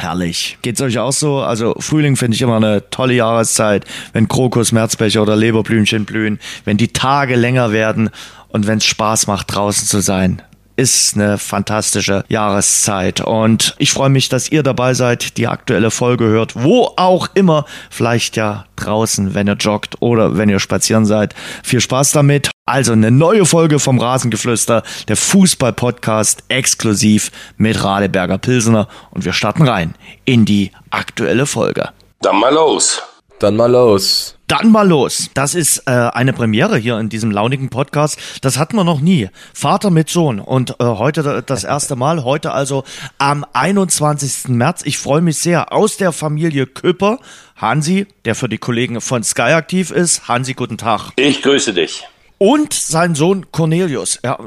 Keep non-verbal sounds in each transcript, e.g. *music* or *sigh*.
Herrlich. Geht's euch auch so? Also Frühling finde ich immer eine tolle Jahreszeit, wenn Krokus, Märzbecher oder Leberblümchen blühen, wenn die Tage länger werden und wenn es Spaß macht, draußen zu sein ist eine fantastische Jahreszeit. Und ich freue mich, dass ihr dabei seid, die aktuelle Folge hört, wo auch immer, vielleicht ja draußen, wenn ihr joggt oder wenn ihr spazieren seid. Viel Spaß damit. Also eine neue Folge vom Rasengeflüster, der Fußball-Podcast exklusiv mit Radeberger Pilsener. Und wir starten rein in die aktuelle Folge. Dann mal los. Dann mal los. Dann mal los. Das ist äh, eine Premiere hier in diesem launigen Podcast. Das hatten wir noch nie. Vater mit Sohn. Und äh, heute das erste Mal. Heute also am 21. März. Ich freue mich sehr. Aus der Familie Küpper. Hansi, der für die Kollegen von Sky aktiv ist. Hansi, guten Tag. Ich grüße dich und sein Sohn Cornelius. Ja,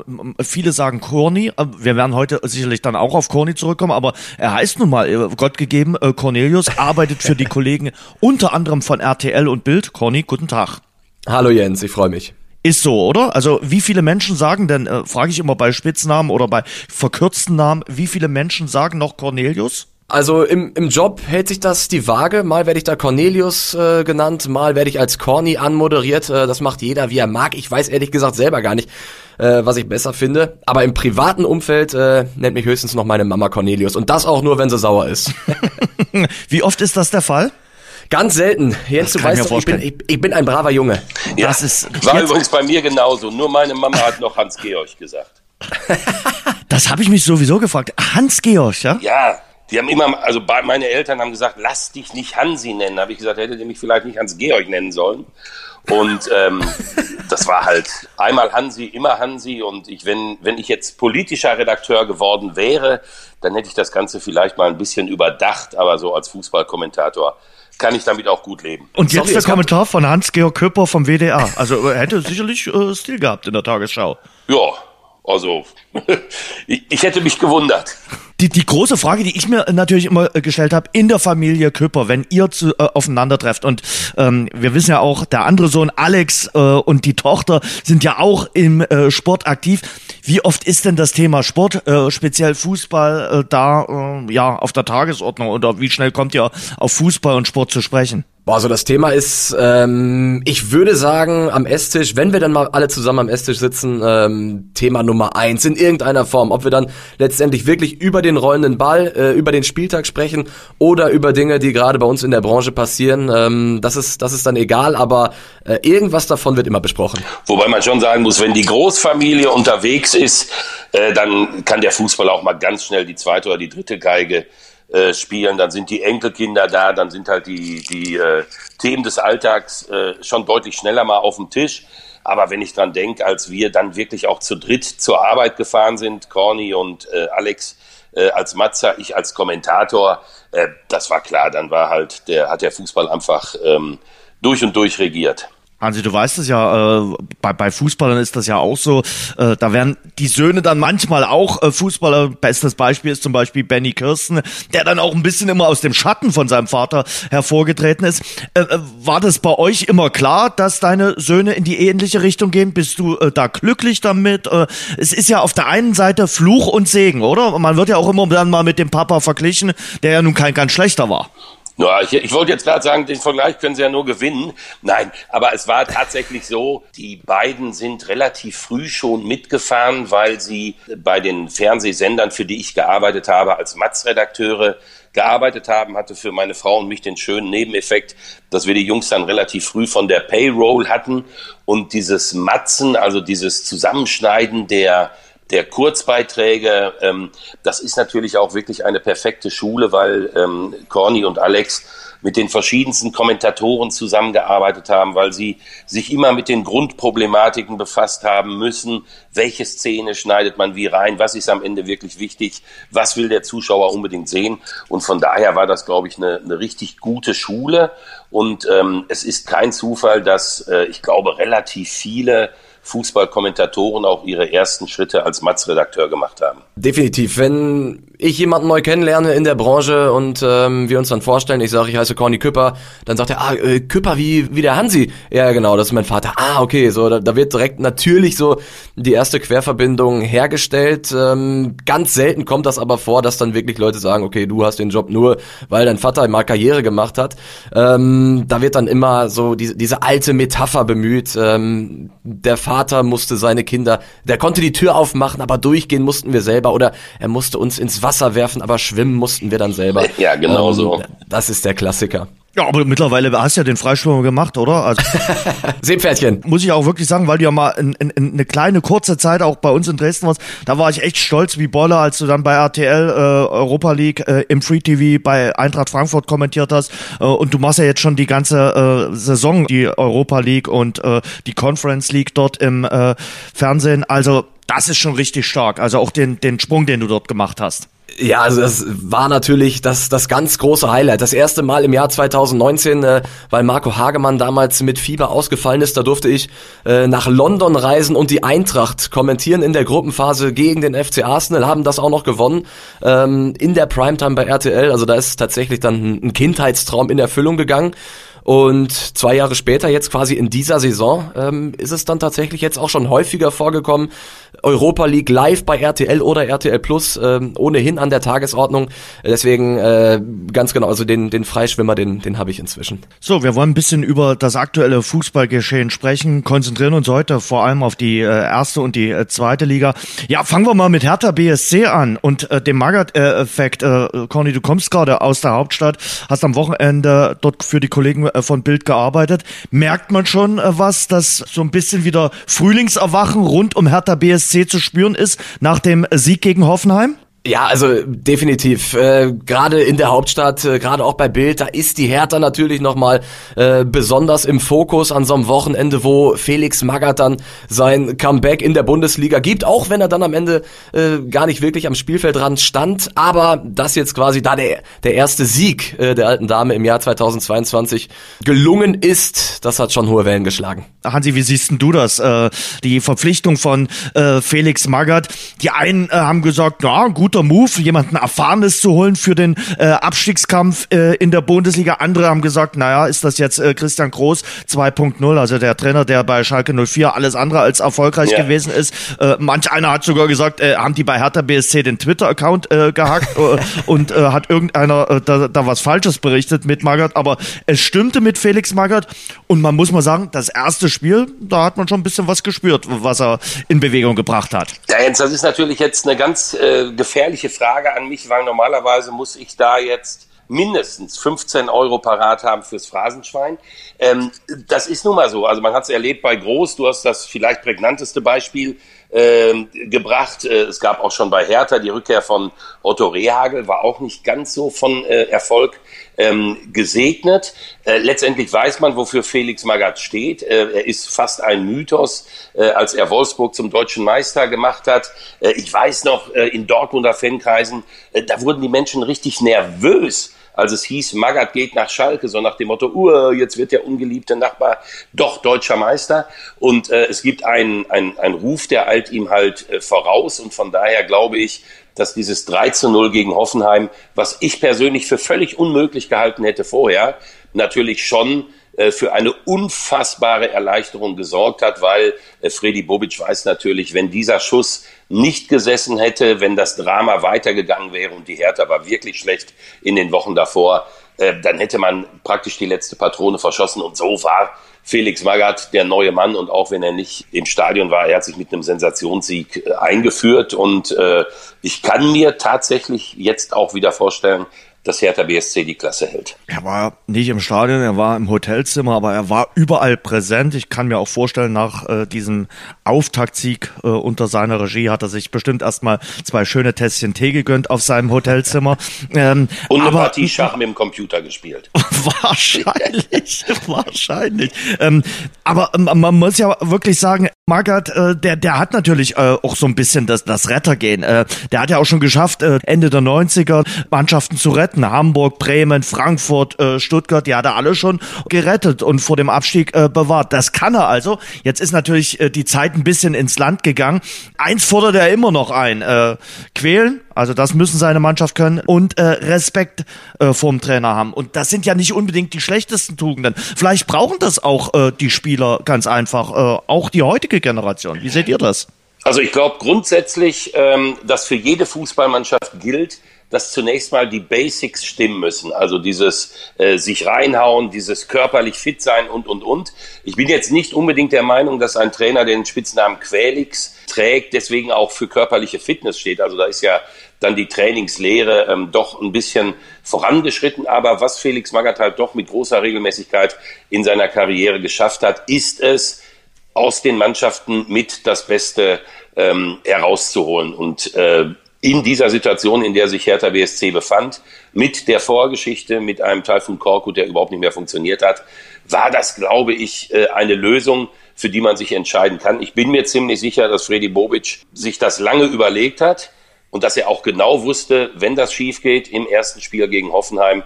viele sagen Corny. Äh, wir werden heute sicherlich dann auch auf Corny zurückkommen, aber er heißt nun mal, äh, Gott gegeben, äh, Cornelius, arbeitet für die *laughs* Kollegen unter anderem von RTL und Bild. Corny, guten Tag. Hallo Jens, ich freue mich. Ist so, oder? Also wie viele Menschen sagen denn, äh, frage ich immer bei Spitznamen oder bei verkürzten Namen, wie viele Menschen sagen noch Cornelius? Also im, im Job hält sich das die Waage. Mal werde ich da Cornelius äh, genannt, mal werde ich als Corny anmoderiert. Äh, das macht jeder, wie er mag. Ich weiß ehrlich gesagt selber gar nicht, äh, was ich besser finde. Aber im privaten Umfeld äh, nennt mich höchstens noch meine Mama Cornelius. Und das auch nur, wenn sie sauer ist. *laughs* wie oft ist das der Fall? Ganz selten. Jetzt, du weißt doch, ich bin, ich, ich, bin ein braver Junge. Ja, das ist war übrigens bei mir genauso. Nur meine Mama hat noch Hans-Georg gesagt. das habe ich mich sowieso gefragt. Hans-Georg, ja? Ja, die haben immer, also meine Eltern haben gesagt, lass dich nicht Hansi nennen. Habe ich gesagt, hättet ihr mich vielleicht nicht Hans-Georg nennen sollen. Und ähm, *laughs* das war halt einmal Hansi, immer Hansi. Und ich, wenn, wenn ich jetzt politischer Redakteur geworden wäre, dann hätte ich das Ganze vielleicht mal ein bisschen überdacht. Aber so als Fußballkommentator kann ich damit auch gut leben. Und jetzt Sorry, der Kommentar von Hans-Georg Köpper vom WDR. Also hätte sicherlich äh, Stil gehabt in der Tagesschau. Ja, also *laughs* ich, ich hätte mich gewundert. Die, die große Frage, die ich mir natürlich immer äh, gestellt habe, in der Familie Küpper, wenn ihr zu, äh, aufeinander trefft und ähm, wir wissen ja auch, der andere Sohn Alex äh, und die Tochter sind ja auch im äh, Sport aktiv. Wie oft ist denn das Thema Sport, äh, speziell Fußball, äh, da äh, ja auf der Tagesordnung oder wie schnell kommt ihr auf Fußball und Sport zu sprechen? Boah, also das Thema ist, ähm, ich würde sagen, am Esstisch, wenn wir dann mal alle zusammen am Esstisch sitzen, ähm, Thema Nummer eins in irgendeiner Form. Ob wir dann letztendlich wirklich über den rollenden Ball, äh, über den Spieltag sprechen oder über Dinge, die gerade bei uns in der Branche passieren, ähm, das ist, das ist dann egal, aber äh, irgendwas davon wird immer besprochen. Wobei man schon sagen muss, wenn die Großfamilie unterwegs ist, äh, dann kann der Fußball auch mal ganz schnell die zweite oder die dritte Geige äh, spielen, dann sind die Enkelkinder da, dann sind halt die, die äh, Themen des Alltags äh, schon deutlich schneller mal auf dem Tisch. Aber wenn ich dran denke, als wir dann wirklich auch zu dritt zur Arbeit gefahren sind, Corny und äh, Alex äh, als Matzer, ich als Kommentator, äh, das war klar, dann war halt der, hat der Fußball einfach ähm, durch und durch regiert. Hansi, du weißt es ja, äh, bei, bei Fußballern ist das ja auch so. Äh, da werden die Söhne dann manchmal auch äh, Fußballer. Bestes Beispiel ist zum Beispiel Benny Kirsten, der dann auch ein bisschen immer aus dem Schatten von seinem Vater hervorgetreten ist. Äh, äh, war das bei euch immer klar, dass deine Söhne in die ähnliche Richtung gehen? Bist du äh, da glücklich damit? Es ist ja auf der einen Seite Fluch und Segen, oder? Man wird ja auch immer dann mal mit dem Papa verglichen, der ja nun kein ganz schlechter war. Ja, ich, ich wollte jetzt gerade sagen, den Vergleich können sie ja nur gewinnen. Nein, aber es war tatsächlich so, die beiden sind relativ früh schon mitgefahren, weil sie bei den Fernsehsendern, für die ich gearbeitet habe, als Matz-Redakteure gearbeitet haben, hatte für meine Frau und mich den schönen Nebeneffekt, dass wir die Jungs dann relativ früh von der Payroll hatten und dieses Matzen, also dieses Zusammenschneiden der der Kurzbeiträge, ähm, das ist natürlich auch wirklich eine perfekte Schule, weil ähm, Corny und Alex mit den verschiedensten Kommentatoren zusammengearbeitet haben, weil sie sich immer mit den Grundproblematiken befasst haben müssen. Welche Szene schneidet man wie rein? Was ist am Ende wirklich wichtig? Was will der Zuschauer unbedingt sehen? Und von daher war das, glaube ich, eine, eine richtig gute Schule. Und ähm, es ist kein Zufall, dass äh, ich glaube, relativ viele Fußballkommentatoren auch ihre ersten Schritte als Matz-Redakteur gemacht haben. Definitiv. Wenn ich jemanden neu kennenlerne in der Branche und ähm, wir uns dann vorstellen, ich sage, ich heiße Corny Küpper, dann sagt er, ah, äh, Küpper wie, wie der Hansi. Ja, genau, das ist mein Vater. Ah, okay, so, da, da wird direkt natürlich so die erste Querverbindung hergestellt. Ähm, ganz selten kommt das aber vor, dass dann wirklich Leute sagen, okay, du hast den Job nur, weil dein Vater mal Karriere gemacht hat. Ähm, da wird dann immer so diese, diese alte Metapher bemüht. Ähm, der Vater musste seine Kinder, der konnte die Tür aufmachen, aber durchgehen mussten wir selber oder er musste uns ins Wasser Wasser werfen, aber schwimmen mussten wir dann selber. Ja, genau ähm, so. Das ist der Klassiker. Ja, aber mittlerweile hast du ja den Freischwimmer gemacht, oder? Also, *laughs* Seepferdchen. Muss ich auch wirklich sagen, weil du ja mal in, in, in eine kleine kurze Zeit auch bei uns in Dresden warst, da war ich echt stolz wie Bolle, als du dann bei RTL äh, Europa League äh, im Free TV bei Eintracht Frankfurt kommentiert hast. Äh, und du machst ja jetzt schon die ganze äh, Saison die Europa League und äh, die Conference League dort im äh, Fernsehen. Also das ist schon richtig stark. Also auch den, den Sprung, den du dort gemacht hast. Ja, also das war natürlich das, das ganz große Highlight. Das erste Mal im Jahr 2019, äh, weil Marco Hagemann damals mit Fieber ausgefallen ist, da durfte ich äh, nach London reisen und die Eintracht kommentieren in der Gruppenphase gegen den FC Arsenal, haben das auch noch gewonnen ähm, in der Primetime bei RTL. Also da ist tatsächlich dann ein Kindheitstraum in Erfüllung gegangen. Und zwei Jahre später, jetzt quasi in dieser Saison, ähm, ist es dann tatsächlich jetzt auch schon häufiger vorgekommen. Europa League live bei RTL oder RTL Plus, ähm, ohnehin an der Tagesordnung. Deswegen äh, ganz genau, also den, den Freischwimmer, den, den habe ich inzwischen. So, wir wollen ein bisschen über das aktuelle Fußballgeschehen sprechen, konzentrieren uns heute vor allem auf die äh, erste und die äh, zweite Liga. Ja, fangen wir mal mit Hertha BSC an und äh, dem Magath-Effekt. Äh, Conny, du kommst gerade aus der Hauptstadt, hast am Wochenende dort für die Kollegen von Bild gearbeitet. Merkt man schon äh, was, dass so ein bisschen wieder Frühlingserwachen rund um Hertha BSC zu spüren ist nach dem Sieg gegen Hoffenheim? Ja, also definitiv. Äh, gerade in der Hauptstadt, äh, gerade auch bei Bild, da ist die Hertha natürlich nochmal äh, besonders im Fokus an so einem Wochenende, wo Felix Magath dann sein Comeback in der Bundesliga gibt, auch wenn er dann am Ende äh, gar nicht wirklich am Spielfeldrand stand. Aber dass jetzt quasi da der, der erste Sieg äh, der alten Dame im Jahr 2022 gelungen ist, das hat schon hohe Wellen geschlagen. Hansi, wie siehst denn du das? Äh, die Verpflichtung von äh, Felix Magath. Die einen äh, haben gesagt, ja, gut, guter Move, jemanden Erfahrenes zu holen für den äh, Abstiegskampf äh, in der Bundesliga. Andere haben gesagt, naja, ist das jetzt äh, Christian Groß 2.0, also der Trainer, der bei Schalke 04 alles andere als erfolgreich ja. gewesen ist. Äh, manch einer hat sogar gesagt, äh, haben die bei Hertha BSC den Twitter-Account äh, gehackt *laughs* äh, und äh, hat irgendeiner äh, da, da was Falsches berichtet mit Magath. Aber es stimmte mit Felix Magath und man muss mal sagen, das erste Spiel, da hat man schon ein bisschen was gespürt, was er in Bewegung gebracht hat. Ja, Jens, das ist natürlich jetzt eine ganz äh, gefährliche gefährliche Frage an mich, weil normalerweise muss ich da jetzt mindestens 15 Euro parat haben fürs Phrasenschwein. Ähm, das ist nun mal so. Also man hat es erlebt bei Groß. Du hast das vielleicht prägnanteste Beispiel äh, gebracht. Es gab auch schon bei Hertha die Rückkehr von Otto Rehagel, war auch nicht ganz so von äh, Erfolg ähm, gesegnet. Äh, letztendlich weiß man, wofür Felix Magath steht. Äh, er ist fast ein Mythos, äh, als er Wolfsburg zum deutschen Meister gemacht hat. Äh, ich weiß noch, äh, in Dortmunder Fankreisen, äh, da wurden die Menschen richtig nervös, als es hieß, Magath geht nach Schalke, so nach dem Motto, uh, jetzt wird der ungeliebte Nachbar doch deutscher Meister. Und äh, es gibt einen, einen, einen Ruf, der eilt ihm halt äh, voraus. Und von daher glaube ich, dass dieses 3 zu 0 gegen Hoffenheim, was ich persönlich für völlig unmöglich gehalten hätte vorher, natürlich schon äh, für eine unfassbare Erleichterung gesorgt hat, weil äh, Freddy Bobic weiß natürlich, wenn dieser Schuss nicht gesessen hätte, wenn das Drama weitergegangen wäre und die Hertha war wirklich schlecht in den Wochen davor, äh, dann hätte man praktisch die letzte Patrone verschossen. Und so war Felix Magath der neue Mann. Und auch wenn er nicht im Stadion war, er hat sich mit einem Sensationssieg eingeführt. Und äh, ich kann mir tatsächlich jetzt auch wieder vorstellen, dass Hertha BSC die Klasse hält. Er war nicht im Stadion, er war im Hotelzimmer, aber er war überall präsent. Ich kann mir auch vorstellen, nach äh, diesem Auftaktsieg äh, unter seiner Regie hat er sich bestimmt erstmal zwei schöne Tässchen Tee gegönnt auf seinem Hotelzimmer. *laughs* Ähm, Und eine aber, Partie *laughs* Schach mit dem Computer gespielt. *laughs* wahrscheinlich, wahrscheinlich. Ähm, aber ähm, man muss ja wirklich sagen, Magath, äh, der, der hat natürlich äh, auch so ein bisschen das, das Rettergehen. Äh, der hat ja auch schon geschafft, äh, Ende der 90er Mannschaften zu retten. Hamburg, Bremen, Frankfurt, äh, Stuttgart, die hat er alle schon gerettet und vor dem Abstieg äh, bewahrt. Das kann er also. Jetzt ist natürlich äh, die Zeit ein bisschen ins Land gegangen. Eins fordert er immer noch ein. Äh, quälen, Also das müssen seine Mannschaft können und äh, Respekt äh, vorm Trainer haben. Und das sind ja nicht unbedingt die schlechtesten Tugenden. Vielleicht brauchen das auch äh, die Spieler ganz einfach, äh, auch die heutige Generation. Wie seht ihr das? Also ich glaube grundsätzlich, ähm, dass für jede Fußballmannschaft gilt, dass zunächst mal die Basics stimmen müssen. Also dieses äh, sich reinhauen, dieses körperlich fit sein und, und, und. Ich bin jetzt nicht unbedingt der Meinung, dass ein Trainer den Spitznamen Quälix trägt, deswegen auch für körperliche Fitness steht. Also da ist ja dann die Trainingslehre ähm, doch ein bisschen vorangeschritten. Aber was Felix Magath halt doch mit großer Regelmäßigkeit in seiner Karriere geschafft hat, ist es, aus den Mannschaften mit das Beste ähm, herauszuholen. Und äh, in dieser Situation, in der sich Hertha BSC befand, mit der Vorgeschichte, mit einem Taifun Korku, der überhaupt nicht mehr funktioniert hat, war das, glaube ich, äh, eine Lösung, für die man sich entscheiden kann. Ich bin mir ziemlich sicher, dass Freddy Bobic sich das lange überlegt hat und dass er auch genau wusste, wenn das schief geht im ersten Spiel gegen Hoffenheim,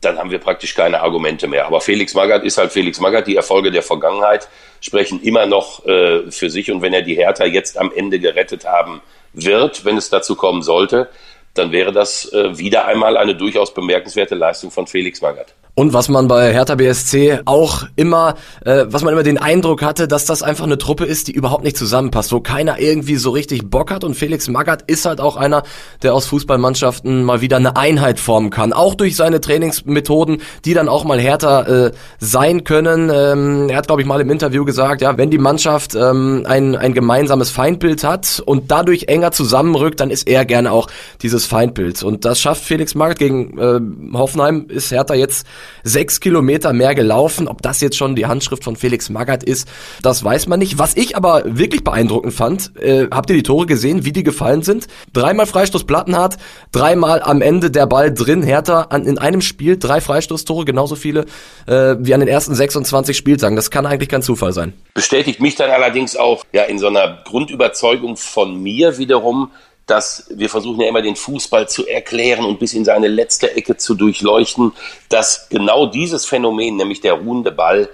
dann haben wir praktisch keine Argumente mehr. Aber Felix Magath ist halt Felix Magath. Die Erfolge der Vergangenheit sprechen immer noch äh, für sich. Und wenn er die Hertha jetzt am Ende gerettet haben wird, wenn es dazu kommen sollte, dann wäre das äh, wieder einmal eine durchaus bemerkenswerte Leistung von Felix Magath. Und was man bei Hertha BSC auch immer, äh, was man immer den Eindruck hatte, dass das einfach eine Truppe ist, die überhaupt nicht zusammenpasst, wo keiner irgendwie so richtig Bock hat. Und Felix Magath ist halt auch einer, der aus Fußballmannschaften mal wieder eine Einheit formen kann. Auch durch seine Trainingsmethoden, die dann auch mal härter äh, sein können. Ähm, er hat, glaube ich, mal im Interview gesagt, ja, wenn die Mannschaft ähm, ein, ein gemeinsames Feindbild hat und dadurch enger zusammenrückt, dann ist er gerne auch dieses Feindbild. Und das schafft Felix Magath gegen äh, Hoffenheim, ist Hertha jetzt sechs Kilometer mehr gelaufen. Ob das jetzt schon die Handschrift von Felix Magath ist, das weiß man nicht. Was ich aber wirklich beeindruckend fand, äh, habt ihr die Tore gesehen, wie die gefallen sind? Dreimal Freistoß Plattenhardt, dreimal am Ende der Ball drin. Hertha an, in einem Spiel drei Freistoßtore, genauso viele äh, wie an den ersten 26 Spieltagen. Das kann eigentlich kein Zufall sein. Bestätigt mich dann allerdings auch ja in so einer Grundüberzeugung von mir wiederum, dass wir versuchen ja immer den Fußball zu erklären und bis in seine letzte Ecke zu durchleuchten, dass genau dieses Phänomen, nämlich der ruhende Ball,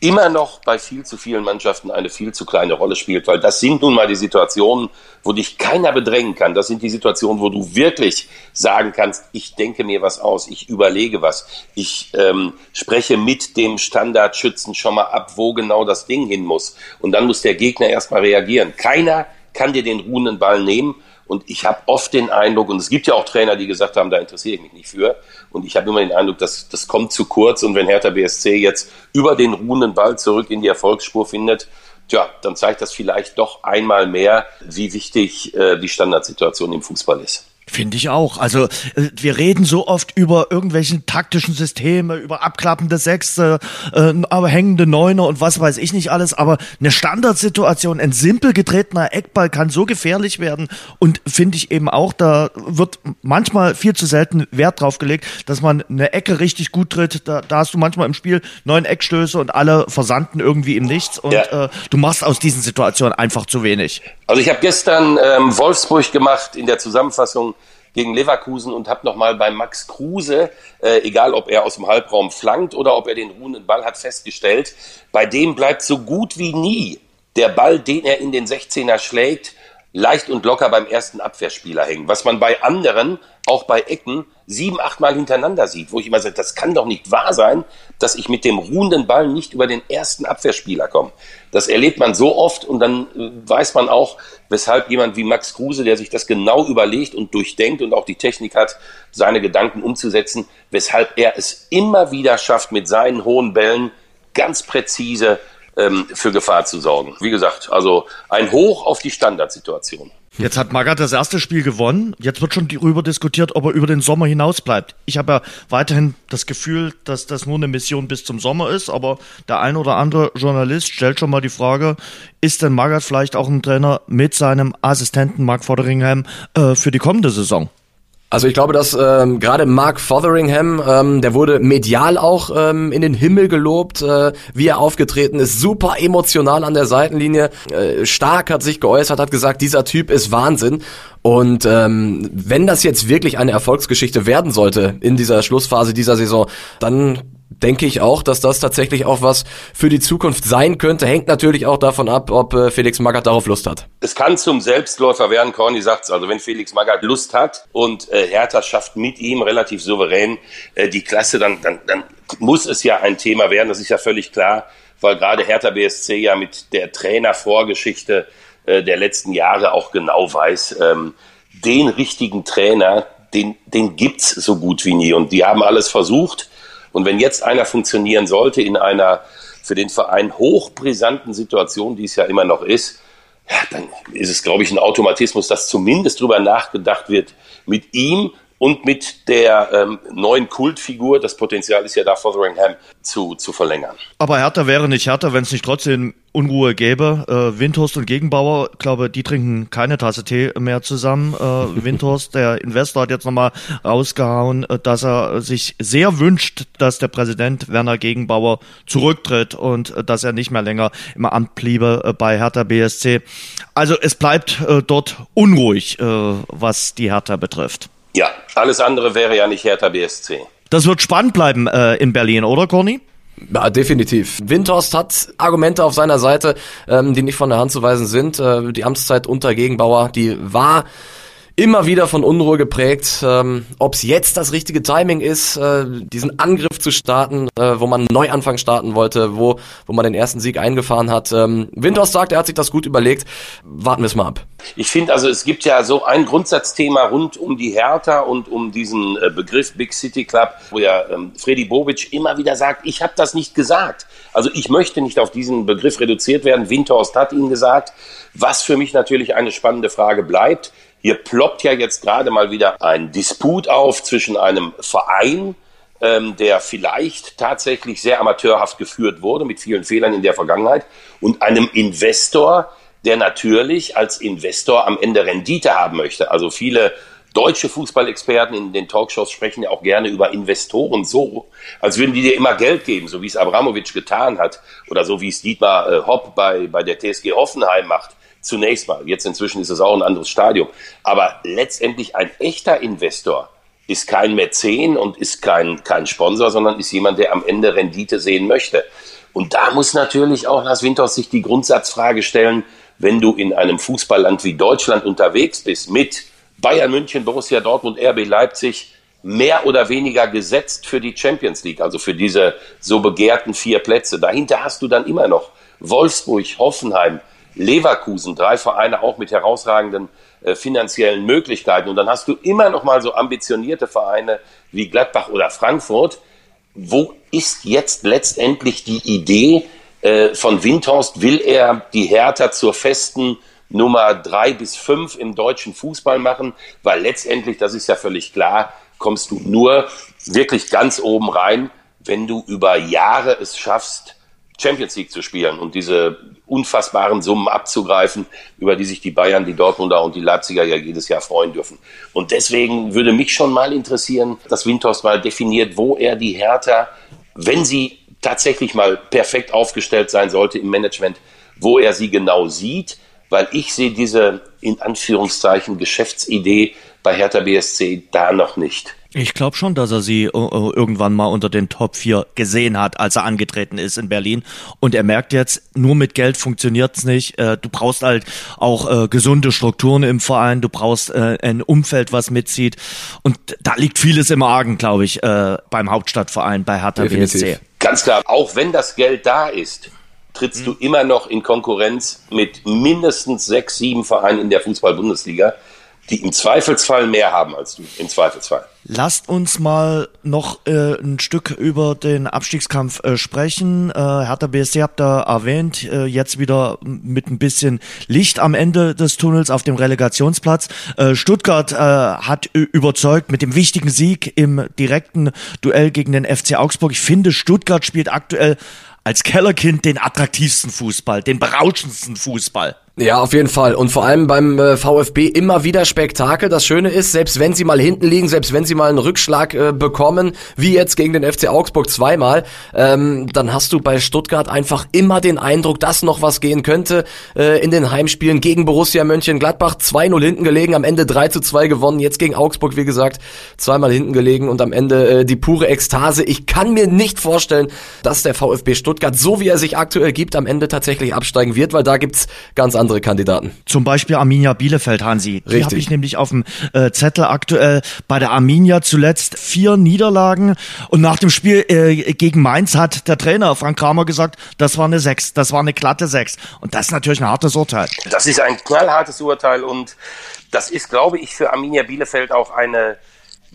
immer noch bei viel zu vielen Mannschaften eine viel zu kleine Rolle spielt, weil das sind nun mal die Situationen, wo dich keiner bedrängen kann. Das sind die Situationen, wo du wirklich sagen kannst, ich denke mir was aus, ich überlege was, ich ähm, spreche mit dem Standardschützen schon mal ab, wo genau das Ding hin muss. Und dann muss der Gegner erstmal reagieren. Keiner kann dir den ruhenden Ball nehmen und ich habe oft den Eindruck, und es gibt ja auch Trainer, die gesagt haben, da interessiere ich mich nicht für. Und ich habe immer den Eindruck, dass das kommt zu kurz. Und wenn Hertha BSC jetzt über den ruhenden Ball zurück in die Erfolgsspur findet, tja, dann zeigt das vielleicht doch einmal mehr, wie wichtig äh, die Standardsituation im Fußball ist. Finde ich auch. Also äh, wir reden so oft über irgendwelchen taktischen Systeme, über abklappende Sechste, äh, aber hängende Neuner und was weiß ich nicht alles. Aber eine Standardsituation, ein simpel getretener Eckball kann so gefährlich werden. Und finde ich eben auch, da wird manchmal viel zu selten Wert drauf gelegt, dass man eine Ecke richtig gut tritt. Da, da hast du manchmal im Spiel neun Eckstöße und alle versanden irgendwie im Nichts. Und ja. äh, du machst aus diesen Situationen einfach zu wenig. Also ich habe gestern ähm, Wolfsburg gemacht in der Zusammenfassung gegen Leverkusen und habe nochmal bei Max Kruse, äh, egal ob er aus dem Halbraum flankt oder ob er den ruhenden Ball hat, festgestellt, bei dem bleibt so gut wie nie der Ball, den er in den 16er schlägt, leicht und locker beim ersten Abwehrspieler hängen. Was man bei anderen, auch bei Ecken, sieben, achtmal hintereinander sieht, wo ich immer sage, das kann doch nicht wahr sein, dass ich mit dem ruhenden Ball nicht über den ersten Abwehrspieler komme. Das erlebt man so oft und dann äh, weiß man auch, weshalb jemand wie Max Kruse, der sich das genau überlegt und durchdenkt und auch die Technik hat, seine Gedanken umzusetzen, weshalb er es immer wieder schafft, mit seinen hohen Bällen ganz präzise ähm, für Gefahr zu sorgen. Wie gesagt, also ein Hoch auf die Standardsituation. Jetzt hat Magath das erste Spiel gewonnen. Jetzt wird schon darüber diskutiert, ob er über den Sommer hinaus bleibt. Ich habe ja weiterhin das Gefühl, dass das nur eine Mission bis zum Sommer ist, aber der ein oder andere Journalist stellt schon mal die Frage, ist denn Magath vielleicht auch ein Trainer mit seinem Assistenten Mark Fotheringham äh, für die kommende Saison? Also ich glaube, dass ähm, gerade Mark Fotheringham, ähm, der wurde medial auch ähm, in den Himmel gelobt, äh, wie er aufgetreten ist, super emotional an der Seitenlinie, äh, stark hat sich geäußert, hat gesagt, dieser Typ ist Wahnsinn. Und ähm, wenn das jetzt wirklich eine Erfolgsgeschichte werden sollte in dieser Schlussphase dieser Saison, dann denke ich auch, dass das tatsächlich auch was für die Zukunft sein könnte. Hängt natürlich auch davon ab, ob äh, Felix Magath darauf Lust hat. Es kann zum Selbstläufer werden, Corny sagt's. Also wenn Felix Magath Lust hat und äh, Hertha schafft mit ihm relativ souverän äh, die Klasse, dann, dann, dann muss es ja ein Thema werden. Das ist ja völlig klar, weil gerade Hertha BSC ja mit der Trainervorgeschichte äh, der letzten Jahre auch genau weiß, ähm, den richtigen Trainer, den, den gibt's so gut wie nie. Und die haben alles versucht. Und wenn jetzt einer funktionieren sollte in einer für den Verein hochbrisanten Situation, die es ja immer noch ist, ja, dann ist es, glaube ich, ein Automatismus, dass zumindest drüber nachgedacht wird, mit ihm und mit der ähm, neuen Kultfigur, das Potenzial ist ja da, Fotheringham zu, zu verlängern. Aber Hertha wäre nicht Hertha, wenn es nicht trotzdem Unruhe gäbe. Äh, Windhorst und Gegenbauer, glaube, die trinken keine Tasse Tee mehr zusammen. Äh, *laughs* Windhorst, der Investor, hat jetzt nochmal rausgehauen, äh, dass er sich sehr wünscht, dass der Präsident Werner Gegenbauer zurücktritt und äh, dass er nicht mehr länger im Amt bliebe äh, bei Hertha BSC. Also es bleibt äh, dort unruhig, was die Hertha betrifft. Ja, alles andere wäre ja nicht Hertha BSC. Das wird spannend bleiben äh, in Berlin, oder Corny? Ja, definitiv. Windhorst hat Argumente auf seiner Seite, ähm, die nicht von der Hand zu weisen sind. Äh, die Amtszeit unter Gegenbauer, die war immer wieder von Unruhe geprägt. Ähm, Ob es jetzt das richtige Timing ist, äh, diesen Angriff zu starten, äh, wo man einen Neuanfang starten wollte, wo, wo man den ersten Sieg eingefahren hat. Ähm, Windhorst sagt, er hat sich das gut überlegt. Warten wir es mal ab. Ich finde also, es gibt ja so ein Grundsatzthema rund um die Hertha und um diesen äh, Begriff Big City Club, wo ja ähm, Freddy Bobic immer wieder sagt, ich habe das nicht gesagt. Also ich möchte nicht auf diesen Begriff reduziert werden. Windhorst hat ihn gesagt. Was für mich natürlich eine spannende Frage bleibt, hier ploppt ja jetzt gerade mal wieder ein Disput auf zwischen einem Verein, ähm, der vielleicht tatsächlich sehr amateurhaft geführt wurde, mit vielen Fehlern in der Vergangenheit, und einem Investor, der natürlich als Investor am Ende Rendite haben möchte. Also viele deutsche Fußballexperten in den Talkshows sprechen ja auch gerne über Investoren so, als würden die dir immer Geld geben, so wie es Abramowitsch getan hat oder so wie es Dietmar äh, Hopp bei, bei der TSG Hoffenheim macht. Zunächst mal. Jetzt inzwischen ist es auch ein anderes Stadium. Aber letztendlich ein echter Investor ist kein Mäzen und ist kein, kein Sponsor, sondern ist jemand, der am Ende Rendite sehen möchte. Und da muss natürlich auch Lars Winters sich die Grundsatzfrage stellen, wenn du in einem Fußballland wie Deutschland unterwegs bist, mit Bayern München, Borussia Dortmund, RB Leipzig, mehr oder weniger gesetzt für die Champions League, also für diese so begehrten vier Plätze. Dahinter hast du dann immer noch Wolfsburg, Hoffenheim, Leverkusen, drei Vereine auch mit herausragenden äh, finanziellen Möglichkeiten. Und dann hast du immer noch mal so ambitionierte Vereine wie Gladbach oder Frankfurt. Wo ist jetzt letztendlich die Idee äh, von Windhorst? Will er die Hertha zur festen Nummer drei bis fünf im deutschen Fußball machen? Weil letztendlich, das ist ja völlig klar, kommst du nur wirklich ganz oben rein, wenn du über Jahre es schaffst, Champions League zu spielen und diese unfassbaren Summen abzugreifen, über die sich die Bayern, die Dortmunder und die Leipziger ja jedes Jahr freuen dürfen. Und deswegen würde mich schon mal interessieren, dass Windhorst mal definiert, wo er die Hertha, wenn sie tatsächlich mal perfekt aufgestellt sein sollte im Management, wo er sie genau sieht, weil ich sehe diese in Anführungszeichen Geschäftsidee bei Hertha BSC da noch nicht. Ich glaube schon, dass er sie äh, äh, irgendwann mal unter den Top 4 gesehen hat, als er angetreten ist in Berlin. Und er merkt jetzt, nur mit Geld funktioniert's nicht. Äh, du brauchst halt auch äh, gesunde Strukturen im Verein, du brauchst äh, ein Umfeld, was mitzieht. Und da liegt vieles im Argen, glaube ich, beim Hauptstadtverein, bei Hertha Definitiv. BSC. Ganz klar, auch wenn das Geld da ist, trittst hm. du immer noch in Konkurrenz mit mindestens sechs, sieben Vereinen in der Fußball-Bundesliga die im Zweifelsfall mehr haben als du, im Zweifelsfall. Lasst uns mal noch äh, ein Stück über den Abstiegskampf äh, sprechen. Äh, Hertha BSC habt ihr erwähnt, äh, jetzt wieder mit ein bisschen Licht am Ende des Tunnels auf dem Relegationsplatz. Äh, Stuttgart äh, hat überzeugt mit dem wichtigen Sieg im direkten Duell gegen den FC Augsburg. Ich finde, Stuttgart spielt aktuell als Kellerkind den attraktivsten Fußball, den berauschendsten Fußball. Ja, auf jeden Fall. Und vor allem beim äh, VfB immer wieder Spektakel. Das Schöne ist, selbst wenn sie mal hinten liegen, selbst wenn sie mal einen Rückschlag äh, bekommen, wie jetzt gegen den FC Augsburg zweimal, ähm, dann hast du bei Stuttgart einfach immer den Eindruck, dass noch was gehen könnte. Äh, in den Heimspielen gegen Borussia Mönchengladbach 2-0 hinten gelegen, am Ende 3 2 gewonnen. Jetzt gegen Augsburg, wie gesagt, zweimal hinten gelegen und am Ende äh, die pure Ekstase. Ich kann mir nicht vorstellen, dass der VfB Stuttgart, so wie er sich aktuell gibt, am Ende tatsächlich absteigen wird, weil da gibt's ganz andere andere Kandidaten. Zum Beispiel Arminia Bielefeld, Hansi. Die habe ich nämlich auf dem äh, Zettel aktuell bei der Arminia zuletzt vier Niederlagen und nach dem Spiel äh, gegen Mainz hat der Trainer Frank Kramer gesagt, das war eine Sechs, das war eine glatte Sechs. Und das ist natürlich ein hartes Urteil. Das ist ein knallhartes Urteil und das ist, glaube ich, für Arminia Bielefeld auch eine